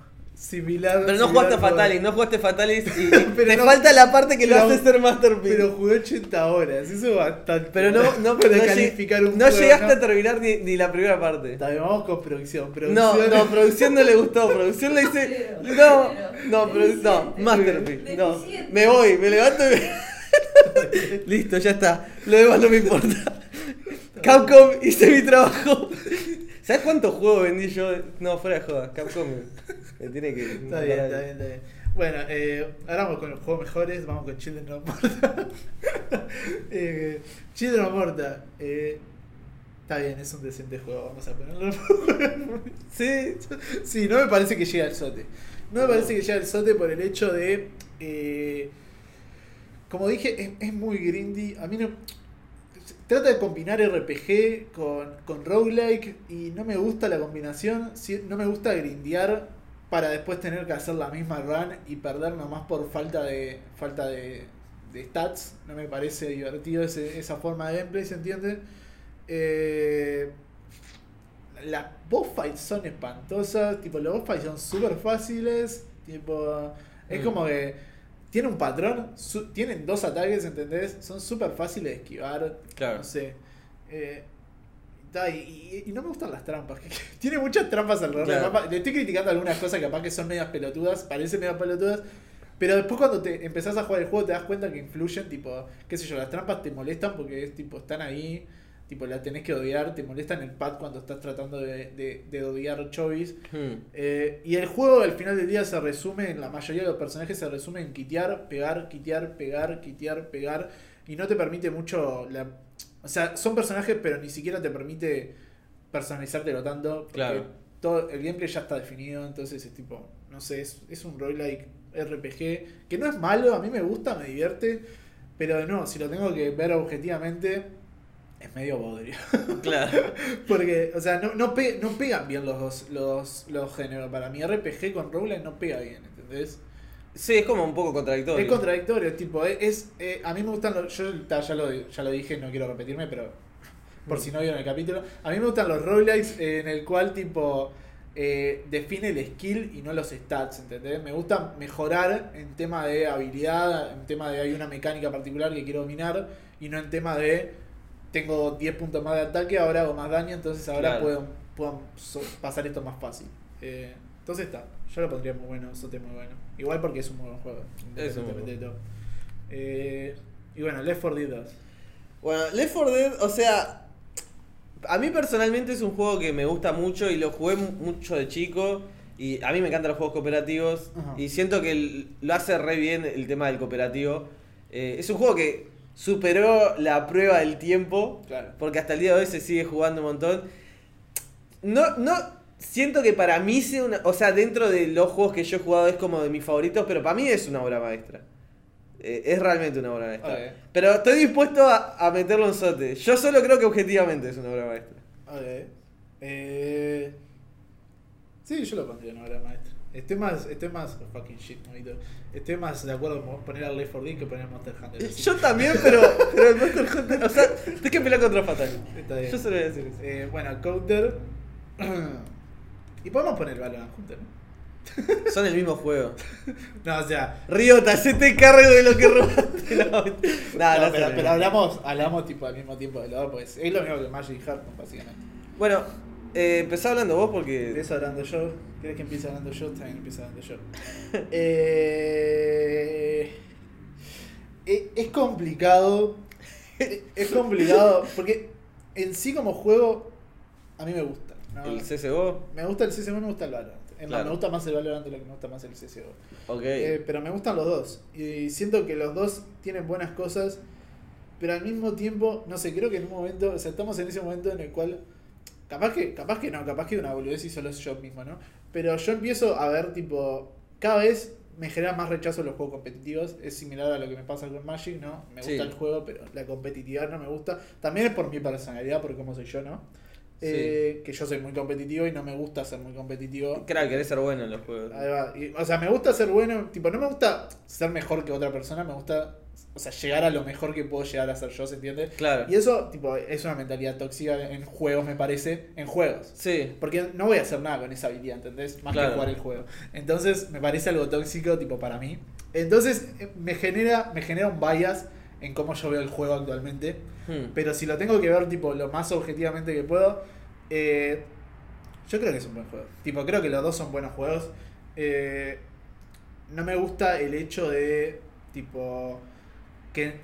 S1: similar.
S2: Pero no
S1: similar
S2: jugaste a. Fatalis, no jugaste a Fatalis y, y
S1: Pero
S2: te
S1: no-
S2: falta la parte que lo
S1: pero-
S2: hace ser Masterpiece.
S1: Pero jugué 80 horas, eso es bastante.
S2: Pero no, no,
S1: para
S2: no,
S1: calificar un
S2: no
S1: juego,
S2: llegaste
S1: ¿no?
S2: a terminar ni, ni la primera parte.
S1: Bien, vamos con producción.
S2: No,
S1: producción
S2: no, producción no le gustó, producción le dice.
S3: Cero,
S2: No, no, produ- no. Masterpiece. No, me voy, me levanto y me- Listo, ya está. Lo demás no me importa. Capcom hice mi trabajo. ¿Sabes cuántos juegos vendí yo? No, fuera de jodas. Capcom me, tiene que.
S1: Está bien, está bien, está bien. Bueno, eh, ahora vamos con los juegos mejores, vamos con Children of Morta. eh, Children of Morta, eh, está bien, es un decente juego, vamos a ponerlo.
S2: Sí,
S1: sí, no me parece que llegue al sote. No me parece que llegue al sote por el hecho de. eh, como dije, es, es muy grindy. A mí no. Trata de combinar RPG con, con roguelike y no me gusta la combinación. No me gusta grindear para después tener que hacer la misma run y perder nomás por falta de falta de, de stats. No me parece divertido ese- esa forma de gameplay, ¿se entiende? Eh, las boss fights son espantosas, tipo los boss fights son súper fáciles, tipo es
S2: Mm.
S1: como que tiene un patrón, su- tienen dos ataques, ¿entendés? Son súper fáciles de esquivar,
S2: Claro.
S1: no sé. Eh, y, y- y no me gustan las trampas, tiene muchas trampas alrededor del
S2: Claro.
S1: mapa. Le estoy criticando algunas cosas que capaz que son medias pelotudas, parecen medias pelotudas, pero después cuando te empezás a jugar el juego te das cuenta que influyen, tipo, qué sé yo, las trampas te molestan porque es tipo, están ahí, tipo, la tenés que odiar, te molestan el pad cuando estás tratando de, de, de odiar chovis.
S2: Hmm.
S1: Eh, y el juego al final del día se resume, en la mayoría de los personajes se resume en quitear, pegar, quitear, pegar, quitear, pegar. Y no te permite mucho la... O sea, son personajes pero ni siquiera te permite personalizártelo tanto. Porque
S2: Claro.
S1: todo, el gameplay ya está definido, entonces es tipo, no sé, es, es un roguelike RPG que no es malo, a mí me gusta, me divierte. Pero de nuevo, si lo tengo que ver objetivamente, es medio bodrio.
S2: Claro.
S1: Porque, o sea, no, no, pe- no pegan bien los dos, los, los géneros. Para mí RPG con roguelike no pega bien, ¿entendés?
S2: Sí, es como un poco contradictorio.
S1: Es contradictorio, es tipo, es, es, eh, a mí me gustan los, yo ya lo, ya lo dije, no quiero repetirme, pero por si no vieron el capítulo, a mí me gustan los roguelikes eh, en el cual tipo eh, define el skill y no los stats, ¿entendés? Me gusta mejorar en tema de habilidad, en tema de hay una mecánica particular que quiero dominar y no en tema de tengo 10 puntos más de ataque, ahora hago más daño, entonces ahora
S2: Claro.
S1: puedo, pasar esto más fácil. Eh, entonces está, yo lo pondría muy bueno, Sote muy bueno. Igual porque es un muy buen juego,
S2: Es un
S1: independientemente de todo. Eh, y bueno, Left 4 Dead 2.
S2: Bueno, Left 4 Dead, o sea, a mí personalmente es un juego que me gusta mucho y lo jugué mu- mucho de chico. Y a mí me encantan los juegos cooperativos.
S1: Ajá.
S2: Y siento que lo hace re bien el tema del cooperativo. Eh, es un juego que superó la prueba del tiempo.
S1: Claro.
S2: Porque hasta el día de hoy se sigue jugando un montón. No, no siento que para mí sea una. O sea, dentro de los juegos que yo he jugado es como de mis favoritos, pero para mí es una obra maestra. Eh, es realmente una obra maestra. Pero estoy dispuesto a, a meterlo en sote. Yo solo creo que objetivamente es una obra maestra.
S1: Ok. Eh, sí, yo lo pondría en obra maestra. Estoy más, estoy más, oh, fucking shit, monito. Estoy más de acuerdo con poner al Left 4 Dead que poner Monster Hunter. así.
S2: Yo también, pero, pero el Monster Hunter. O sea, tenés que pelear contra Fatal.
S1: Está bien.
S2: Yo solo voy a decir eso.
S1: Eh, bueno, Counter. y podemos poner Valorant juntos, ¿no?
S2: Son el mismo juego.
S1: No, o sea.
S2: Riota, se te cargo de lo que robaste. No, no,
S1: no, pero,
S2: se
S1: pero hablamos, hablamos tipo al mismo tiempo de los dos, pues es lo mismo que Magic Hearthstone, básicamente.
S2: Bueno, eh, empezá hablando vos porque.
S1: Empiezo hablando yo. ¿Querés que empiece hablando yo? También empiezo hablando yo. Eh, eh, es complicado. Es complicado. Porque en sí, como juego, a mí me gusta. ¿no?
S2: El CSGO.
S1: Me gusta el CSGO, me gusta el Valorant. Me gusta más el Valorant de lo que me gusta más el CSGO.
S2: Ok.
S1: Eh, pero me gustan los dos. Y siento que los dos tienen buenas cosas. Pero al mismo tiempo, no sé, creo que en un momento, o sea, estamos en ese momento en el cual. Capaz que, capaz que no, capaz que una boludez y solo es yo mismo, ¿no? Pero yo empiezo a ver, tipo, cada vez me genera más rechazo los juegos competitivos. Es similar a lo que me pasa con Magic, ¿no? Me gusta
S2: Sí.
S1: el juego, pero la competitividad no me gusta. También es por mi personalidad, por cómo soy yo, ¿no? eh, que yo soy muy competitivo y no me gusta ser muy competitivo.
S2: Claro, querés ser bueno en los juegos.
S1: Ahí va. Y, o sea, me gusta ser bueno, tipo, no me gusta ser mejor que otra persona, me gusta, o sea, llegar a lo mejor que puedo llegar a ser yo, ¿se entiende?
S2: Claro.
S1: Y eso, tipo, es una mentalidad tóxica en juegos, me parece, en juegos.
S2: Sí.
S1: Porque no voy a hacer nada con esa habilidad, ¿entendés? Más
S2: Claro.
S1: que jugar el juego. Entonces, me parece algo tóxico, tipo, para mí. Entonces, eh, me genera, me genera un bias en cómo yo veo el juego actualmente.
S2: Hmm.
S1: Pero si lo tengo que ver, tipo, lo más objetivamente que puedo, eh, yo creo que es un buen juego. Tipo, creo que los dos son buenos juegos. Eh, no me gusta el hecho de, tipo, que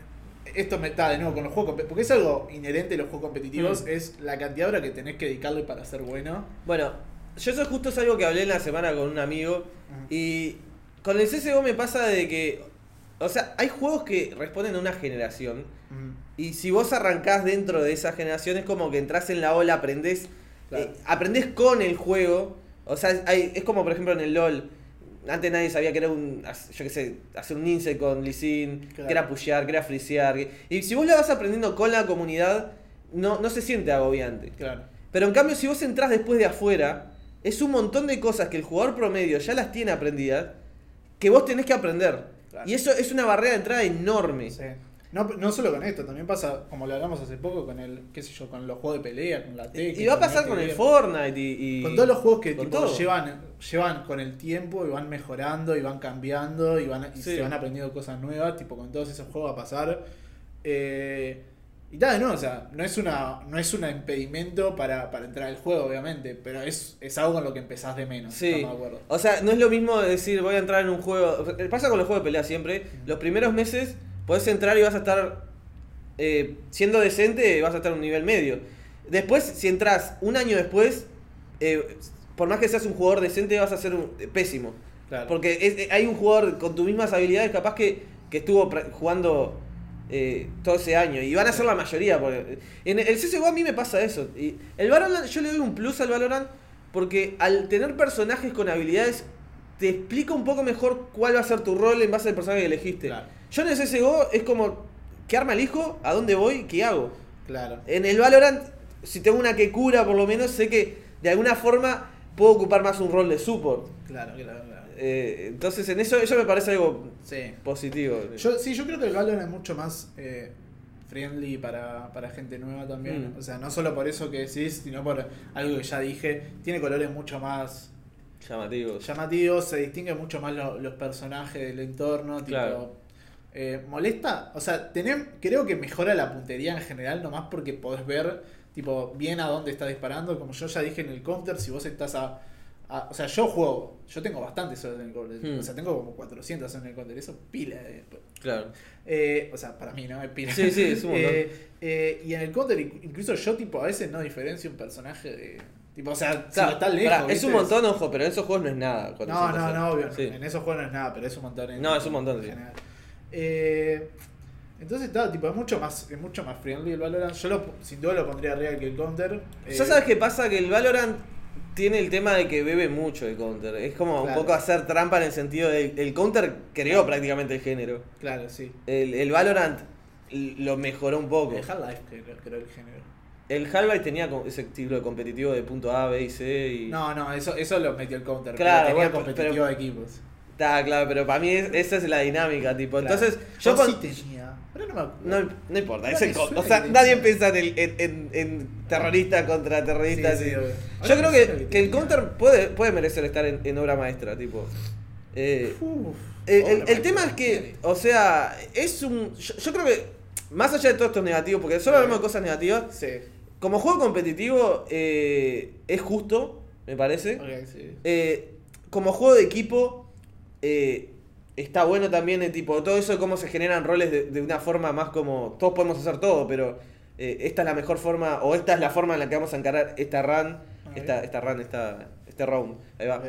S1: esto me está de nuevo con los juegos, porque es algo inherente a los juegos competitivos,
S2: Mm.
S1: es la cantidad de horas que tenés que dedicarle para ser bueno.
S2: Bueno, yo eso justo es algo que hablé en la semana con un amigo. Y con el CSGO me pasa de que. O sea, hay juegos que responden a una generación.
S1: Mm.
S2: Y si vos arrancás dentro de esa generación, es como que entras en la ola, aprendés.
S1: Claro.
S2: eh, aprendés con el juego. O sea, hay- es como por ejemplo en el LOL. Antes nadie sabía que era un. Yo qué sé, hacer un inse con Lee Sin,
S1: Claro.
S2: que era pushear, que era frisear. Y si vos lo vas aprendiendo con la comunidad, no, no se siente agobiante.
S1: Claro.
S2: Pero en cambio, si vos entrás después de afuera, es un montón de cosas que el jugador promedio ya las tiene aprendidas, que vos tenés que aprender.
S1: Claro.
S2: Y eso es una barrera de entrada enorme.
S1: Sí. No, no solo con esto, también pasa, como lo hablamos hace poco, con el, qué sé yo, con los juegos de pelea, con la Tekken,
S2: Y va a pasar con el. Fortnite y, y-
S1: Con todos los juegos que tipo, llevan, llevan con el tiempo y van mejorando y van cambiando y, van, y
S2: Sí.
S1: se van aprendiendo cosas nuevas, tipo con todos esos juegos va a pasar. Eh, y tal, no, o sea, no es una, no es un impedimento para, para entrar al juego, obviamente, pero es, es algo con lo que empezás de menos,
S2: Sí.
S1: de acuerdo.
S2: O sea, no es lo mismo decir voy a entrar en un juego. Pasa con los juegos de pelea siempre.
S1: Mm.
S2: Los primeros meses podés entrar y vas a estar eh, siendo decente, vas a estar a un nivel medio. Después, si entras un año después, eh, por más que seas un jugador decente, vas a ser un, eh, pésimo.
S1: Claro.
S2: Porque es- hay un jugador con tus mismas habilidades, capaz que, que estuvo jugando eh, todo ese año. Y van a ser la mayoría. Porque en el CSGO a mí me pasa eso. Y el Valorant, yo le doy un plus al Valorant porque al tener personajes con habilidades, te explica un poco mejor cuál va a ser tu rol en base al personaje que elegiste.
S1: Claro.
S2: Yo en el CSGO es como, ¿qué arma elijo? ¿A dónde voy? ¿Qué hago?
S1: Claro.
S2: En el Valorant, si tengo una que cura, por lo menos sé que de alguna forma puedo ocupar más un rol de support.
S1: Claro, claro, claro.
S2: Eh, entonces en eso, eso me parece algo
S1: Sí.
S2: positivo.
S1: Yo, sí, yo creo que el Valorant es mucho más eh, friendly para, para gente nueva también.
S2: Mm.
S1: O sea, no solo por eso que decís, sino por algo que ya dije. Tiene colores mucho más
S2: Llamativo.
S1: llamativos, se distinguen mucho más lo- los personajes del entorno. Tipo, eh, molesta, o sea, tener, creo que mejora la puntería en general, nomás porque podés ver tipo bien a dónde estás disparando. Como yo ya dije en el counter, si vos estás a. a- o sea, yo juego, yo tengo bastantes horas en el counter.
S2: Hmm.
S1: O sea, tengo como 400 en el counter. Eso pila de.
S2: Claro.
S1: Eh, o sea, para mí, ¿no? Es pila.
S2: Sí, sí, es un montón.
S1: Eh, eh, y en el counter, inc- incluso yo, tipo, a veces no diferencio un personaje de. Tipo, o sea,
S2: Claro,
S1: está lejos.
S2: es un montón, ojo, pero en esos juegos no es nada.
S1: No,
S2: 400
S1: no, no, obvio.
S2: Sí.
S1: En esos juegos no es nada, pero es un montón. En,
S2: No, es un montón,
S1: en. Eh, entonces está, tipo, es mucho más, es mucho más friendly el Valorant. Yo lo, sin duda lo pondría arriba que el Counter. Eh,
S2: ¿Ya sabes qué pasa? Que el Valorant tiene el tema de que bebe mucho el counter. Es como
S1: Claro.
S2: un poco hacer trampa en el sentido de el counter creó prácticamente el género.
S1: Claro, sí.
S2: El, el Valorant lo mejoró un poco.
S1: El Half-Life creo, creo el género.
S2: El Half-Life tenía ese estilo de competitivo de punto A, B y C. Y...
S1: No, no, eso, eso lo metió el Counter.
S2: Claro,
S1: pero tenía
S2: bueno,
S1: competitivo
S2: pero-
S1: de equipos.
S2: Está claro, pero para mí es- esa es la dinámica, tipo.
S1: Claro.
S2: Entonces,
S1: yo
S2: yo
S1: sí
S2: pon-
S1: tenía. Pero no me acuerdo.
S2: no, no importa,
S1: Ahora
S2: es el
S1: me
S2: co-
S1: suena
S2: O sea, nadie piensa en, el- en, en- en terrorista contra terrorista.
S1: Sí, sí,
S2: sí. Yo creo que,
S1: que
S2: que el counter puede, puede merecer estar en, obra maestra, tipo. Eh,
S1: Uf,
S2: el, el- tema es que, o sea, es un. Yo, yo creo que, más allá de todo esto negativo, porque solo hablamos de cosas negativas,
S1: Sí.
S2: Como juego competitivo eh, es justo, me parece.
S1: Sí.
S2: Eh, como juego de equipo, eh, está bueno también el tipo, todo eso de cómo se generan roles de, de una forma más como, todos podemos hacer todo, pero esta es la mejor forma, o esta es la forma en la que vamos a encarar esta run, esta, esta run, esta, este round, ahí va.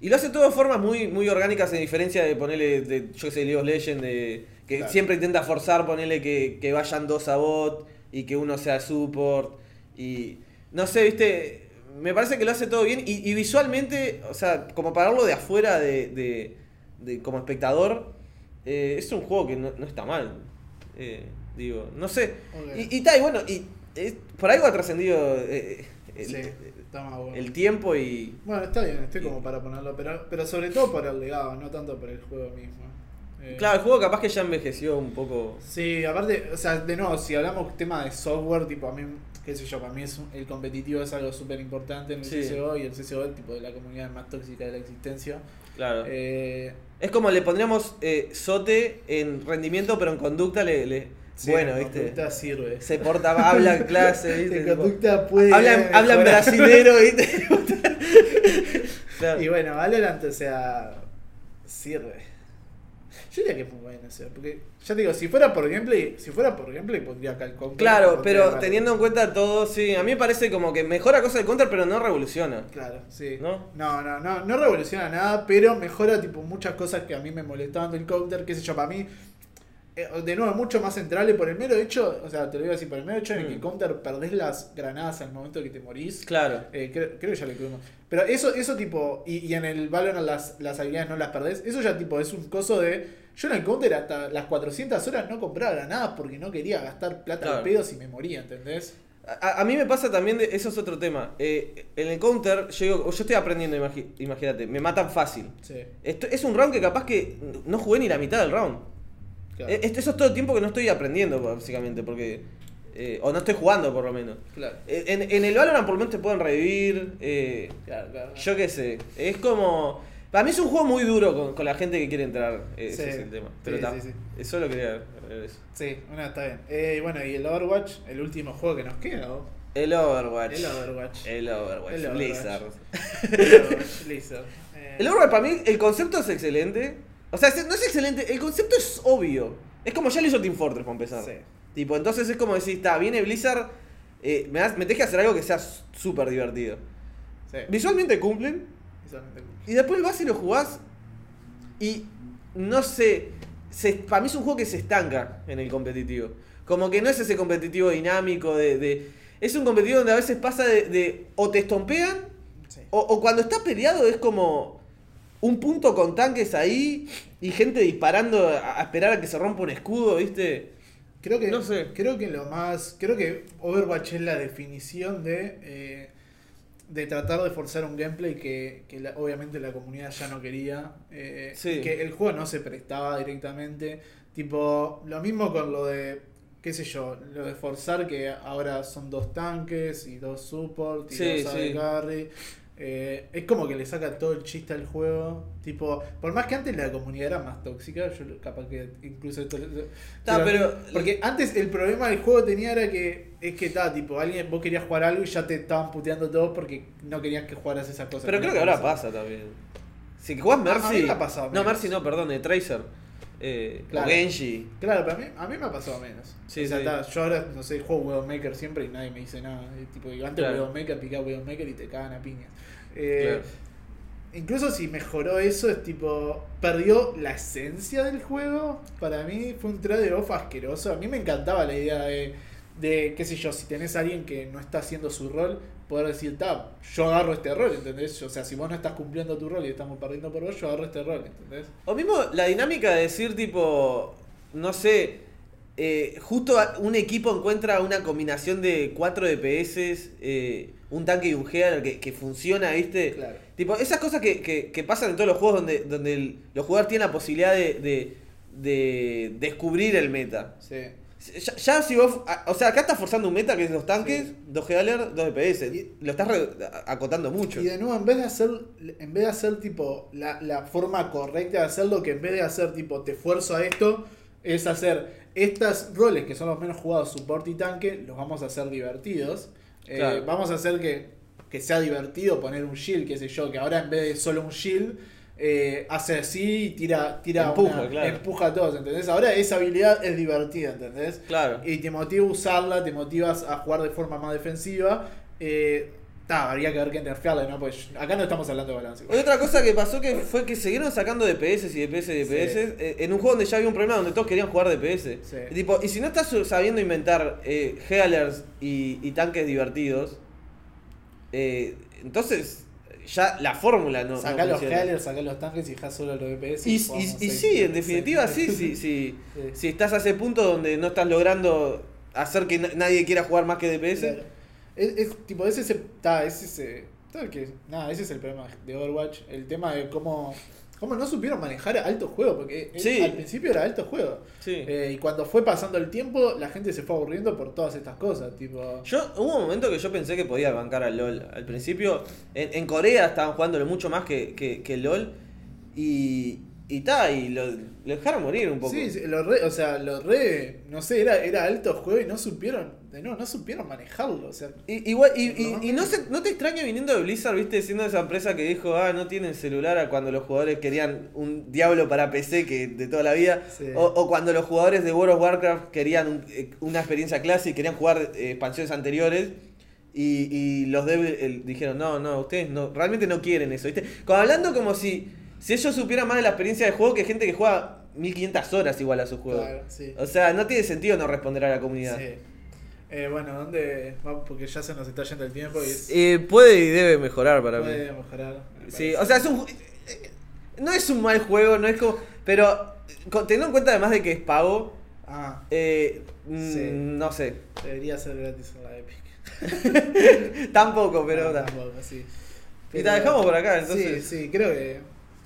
S2: Y lo hace todo de formas muy, muy orgánicas, en diferencia de ponerle, de, yo sé, League of Legends, de, que
S1: Claro.
S2: siempre intenta forzar, ponerle que, que vayan dos a bot y que uno sea support. Y no sé, viste, me parece que lo hace todo bien. Y, y visualmente, o sea, como para verlo de afuera, de, de, de- como espectador, eh, es un juego que no, no está mal. Eh, digo, no sé. Y, y tal, y bueno, y es- por algo ha trascendido eh, el,
S1: sí, está más bueno.
S2: el tiempo y.
S1: Bueno, está bien, estoy como para ponerlo, pero, pero sobre todo por el legado, no tanto por el juego mismo. Eh,
S2: Claro, el juego capaz que ya envejeció un poco.
S1: Sí, aparte, o sea, de nuevo, si hablamos tema de software, tipo, a mí, qué sé yo, para mí es un- el competitivo es algo súper importante en el
S2: Sí.
S1: CSGO y el CSGO es tipo de la comunidad más tóxica de la existencia.
S2: Claro.
S1: Eh,
S2: Es como le pondríamos eh, sote en rendimiento, pero en conducta le. le-
S1: sí,
S2: bueno,
S1: en
S2: ¿viste?
S1: conducta sirve.
S2: Se porta, habla en clase, ¿viste?
S1: En conducta puede.
S2: hablan, hablan
S1: mejorar.
S2: brasilero, ¿viste? Claro.
S1: Y bueno, Valorant, o sea, sirve. Yo diría que es muy bueno, o sea, porque ya te digo, si fuera por gameplay, si fuera por gameplay pondría acá el Conquer.
S2: Claro, pero teniendo en cuenta todo, sí, a mí me parece como que mejora cosas del counter, pero no revoluciona.
S1: Claro, sí.
S2: ¿No?
S1: No, no, no, no revoluciona nada, pero mejora tipo muchas cosas que a mí me molestaban del counter, qué sé yo, para mí. eh, de nuevo, mucho más central por el mero hecho, o sea, te lo digo así, por el mero hecho en el que
S2: Mm.
S1: el counter perdés las granadas al momento que te morís.
S2: Claro.
S1: Eh, creo, creo que ya lo incluimos. Pero eso, eso tipo, y, y en el Valorant las, las habilidades no las perdés. Eso ya tipo es un coso de. Yo en el counter hasta las 400 horas no compraba granadas porque no quería gastar plata
S2: Claro.
S1: al pedo si me moría, ¿entendés?
S2: A, a mí me pasa también, de, eso es otro tema. Eh, en el counter, yo, digo, yo estoy aprendiendo, imagínate, me matan fácil.
S1: Sí.
S2: Esto, es un round que capaz que no jugué ni la mitad del round.
S1: Claro.
S2: Eh, Esto, eso es todo el tiempo que no estoy aprendiendo, básicamente, porque... eh, o no estoy jugando, por lo menos.
S1: claro.
S2: Eh, En, en el Valorant por lo menos te pueden revivir. eh,
S1: Claro, claro.
S2: yo qué sé. Es como... Para mí es un juego muy duro con, con la gente que quiere entrar. eh, Ese
S1: Sí.
S2: es el tema. Pero
S1: Sí,
S2: está.
S1: sí, sí.
S2: Solo quería ver eso.
S1: Sí, bueno, está bien. Eh, bueno, y el Overwatch, el último juego que nos queda, ¿o?
S2: El Overwatch.
S1: El Overwatch.
S2: El Overwatch.
S1: El Overwatch.
S2: Blizzard.
S1: El Overwatch, listo. Eh,
S2: El Overwatch para mí, el concepto es excelente. O sea, no es excelente, el concepto es obvio. Es como ya lo hizo Team Fortress para empezar.
S1: Sí.
S2: Tipo, entonces es como decir, está, viene Blizzard, eh, me, das- me tenés que hacer algo que sea súper divertido.
S1: Sí.
S2: Visualmente cumplen,
S1: Cool.
S2: y después vas y lo jugás, y no sé, se, para mí es un juego que se estanca en el competitivo. Como que no es ese competitivo dinámico de... de- es un competitivo donde a veces pasa de, de o te estompean
S1: Sí.
S2: o, o cuando está peleado es como un punto con tanques ahí y gente disparando a, a esperar a que se rompa un escudo, ¿viste?
S1: Creo que,
S2: No sé.
S1: creo que lo más. Creo que Overwatch es la definición de. eh, de tratar de forzar un gameplay que, que la- obviamente la comunidad ya no quería. eh,
S2: Sí.
S1: Que el juego no se prestaba directamente. Tipo, lo mismo con lo de. qué sé yo, lo de forzar que ahora son dos tanques y dos support y
S2: Sí,
S1: dos AD
S2: sí.
S1: carry. Eh, es como que le saca todo el chiste al juego. Tipo, por más que antes la comunidad era más tóxica, yo capaz que incluso esto.
S2: Ta, pero-
S1: Porque antes el problema del juego tenía era que. Es que está, tipo, alguien, vos querías jugar algo y ya te estaban puteando todos porque no querías que jugaras esas cosas.
S2: Pero creo que ahora
S1: pasa.
S2: también. Si jugás
S1: A- a
S2: Mercy...
S1: pasado
S2: no. Mercy no, perdón, de Tracer. Eh,
S1: Claro.
S2: O Genji.
S1: Claro, pero a mí, a mí me ha pasado menos.
S2: Sí,
S1: o sea,
S2: sí.
S1: yo ahora, no sé, juego Widowmaker siempre y nadie me dice nada. Tipo, y antes
S2: Claro.
S1: Widowmaker, picaba Widowmaker y te cagan a piñas. Eh,
S2: Claro.
S1: Incluso si mejoró eso, es tipo. Perdió la esencia del juego. Para mí fue un trade-off asqueroso. A mí me encantaba la idea de. De, qué sé yo, si tenés a alguien que no está haciendo su rol, poder decir, ta, yo agarro este rol, ¿entendés? O sea, si vos no estás cumpliendo tu rol y estamos perdiendo por vos, yo agarro este rol, ¿entendés?
S2: O mismo la dinámica de decir tipo, no sé, eh, justo un equipo encuentra una combinación de 4 DPS, eh, un tanque y un healer que, que funciona, ¿viste?
S1: Claro.
S2: Tipo, esas cosas que, que- que pasan en todos los juegos donde, donde el- los jugadores tienen la posibilidad de, de- de descubrir el meta.
S1: Sí.
S2: Ya, ya si vos, a- o sea, acá estás forzando un meta que es dos tanques,
S1: Sí.
S2: dos healer, dos DPS. Lo estás re- acotando mucho.
S1: Y de nuevo, en vez de hacer, en vez de hacer tipo la, la forma correcta de hacerlo, que en vez de hacer tipo te esfuerzo a esto, es hacer estos roles que son los menos jugados, support y tanque, los vamos a hacer divertidos. Eh, vamos a hacer que, que sea divertido poner un shield, qué sé yo, que ahora en vez de solo un shield, eh, hace así y tira, tira
S2: Empuja,
S1: una-
S2: claro.
S1: empuja a todos, ¿entendés? Ahora esa habilidad es divertida, ¿entendés?
S2: Claro.
S1: Y te motiva a usarla, te motivas a jugar de forma más defensiva. Eh, ta, habría que ver qué nerfearla, ¿no? Pues acá no estamos hablando de balance.
S2: Y otra cosa que pasó que fue que siguieron sacando DPS y DPS y DPS
S1: Sí.
S2: eh, en un juego donde ya había un problema donde todos querían jugar DPS.
S1: Sí.
S2: Y, tipo, y si no estás sabiendo inventar eh, healers y, y tanques divertidos, eh, entonces ya la fórmula no.
S1: sacá
S2: no
S1: los healers, sacá los tanques y dejá solo los DPS.
S2: Y, sí, en definitiva sí, sí, sí. Si estás a ese punto donde no estás logrando hacer que na- nadie quiera jugar más que DPS.
S1: Claro. Es, es- tipo, ese es ta, ese es, eh, ta, que, nada, ese es el problema de Overwatch. El tema de cómo. Cómo no supieron manejar alto juego, porque eh,
S2: Sí.
S1: al principio era alto juego.
S2: Sí.
S1: Eh, y cuando fue pasando el tiempo, la gente se fue aburriendo por todas estas cosas. Tipo,
S2: Yo, hubo un momento que yo pensé que podía bancar al LOL. Al principio, en, en Corea estaban jugándolo mucho más que, que, que LOL. Y. Y ta, y lo, lo dejaron morir un poco.
S1: Sí, lo re, o sea, lo re, no sé, era, era alto juego y no supieron, de no, no supieron manejarlo, o sea,
S2: Y, igual, y, y- y no, se, no te extraña viniendo de Blizzard, viste, siendo esa empresa que dijo, ah, no tienen celular a cuando los jugadores querían un diablo para PC que de toda la vida.
S1: Sí.
S2: O, o cuando los jugadores de World of Warcraft querían un- eh, una experiencia clásica, querían jugar eh, expansiones anteriores. Y, y los devs eh, dijeron, no, no, ustedes no, realmente no quieren eso, ¿viste? Como hablando como si, si ellos supieran más de la experiencia de juego que gente que juega 1500 horas igual a su juego.
S1: claro, sí.
S2: O sea, no tiene sentido no responder a la comunidad.
S1: Sí. Eh, bueno, ¿dónde vamos? Porque ya se nos está yendo el tiempo y es-
S2: Eh, puede y debe mejorar para mí.
S1: puede mejorar. me
S2: Sí, o sea, es un, eh, no es un mal juego, no es como. Pero teniendo en cuenta además de que es pago,
S1: Ah,
S2: eh, mm,
S1: Sí.
S2: no sé.
S1: debería ser gratis en la Epic.
S2: Tampoco, pero.
S1: No,
S2: ta.
S1: tampoco, sí.
S2: Y la dejamos por acá, entonces.
S1: Sí, sí, creo que.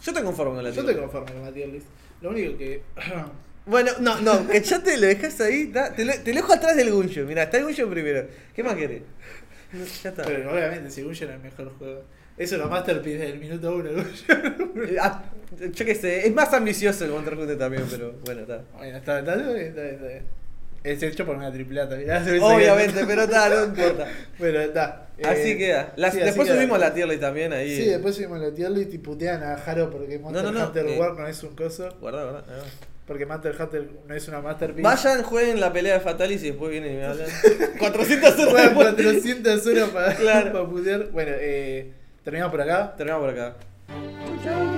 S2: Yo te conformo con la
S1: Yo
S2: tier
S1: estoy
S2: list.
S1: conforme con la tier list. Lo único que.
S2: Bueno, no, no, que ya te lo dejas ahí. te, lo, te lo dejo atrás del Gunjo. Mira, está el Gunjo primero. ¿Qué más querés? No, Ya está.
S1: Pero obviamente, si Gungeon es el mejor juego. Eso es lo masterpiece del minuto uno. Gungeon.
S2: Eh, ah, yo qué sé, es más ambicioso el Monster Hunter también, pero bueno, está.
S1: Bueno, está, está, está, bien, está, bien, está bien. Es hecho por una triplata, mirá, se
S2: Obviamente, pero está, no importa.
S1: Bueno, está.
S2: Así
S1: Eh,
S2: queda. Las-
S1: sí, así
S2: después
S1: queda.
S2: subimos la tier list también ahí.
S1: Sí, después subimos la tier list y putean a Jaro porque Monster
S2: no, no,
S1: Hunter
S2: eh.
S1: World no es un coso.
S2: Guarda, guarda.
S1: Porque Monster Hunter no es una masterpiece.
S2: Vayan, jueguen la pelea de Fatalis y después vienen y me hablan. 400 horas después.
S1: 400 horas para,
S2: Claro.
S1: para putear. Bueno, eh, terminamos por acá.
S2: Terminamos por acá.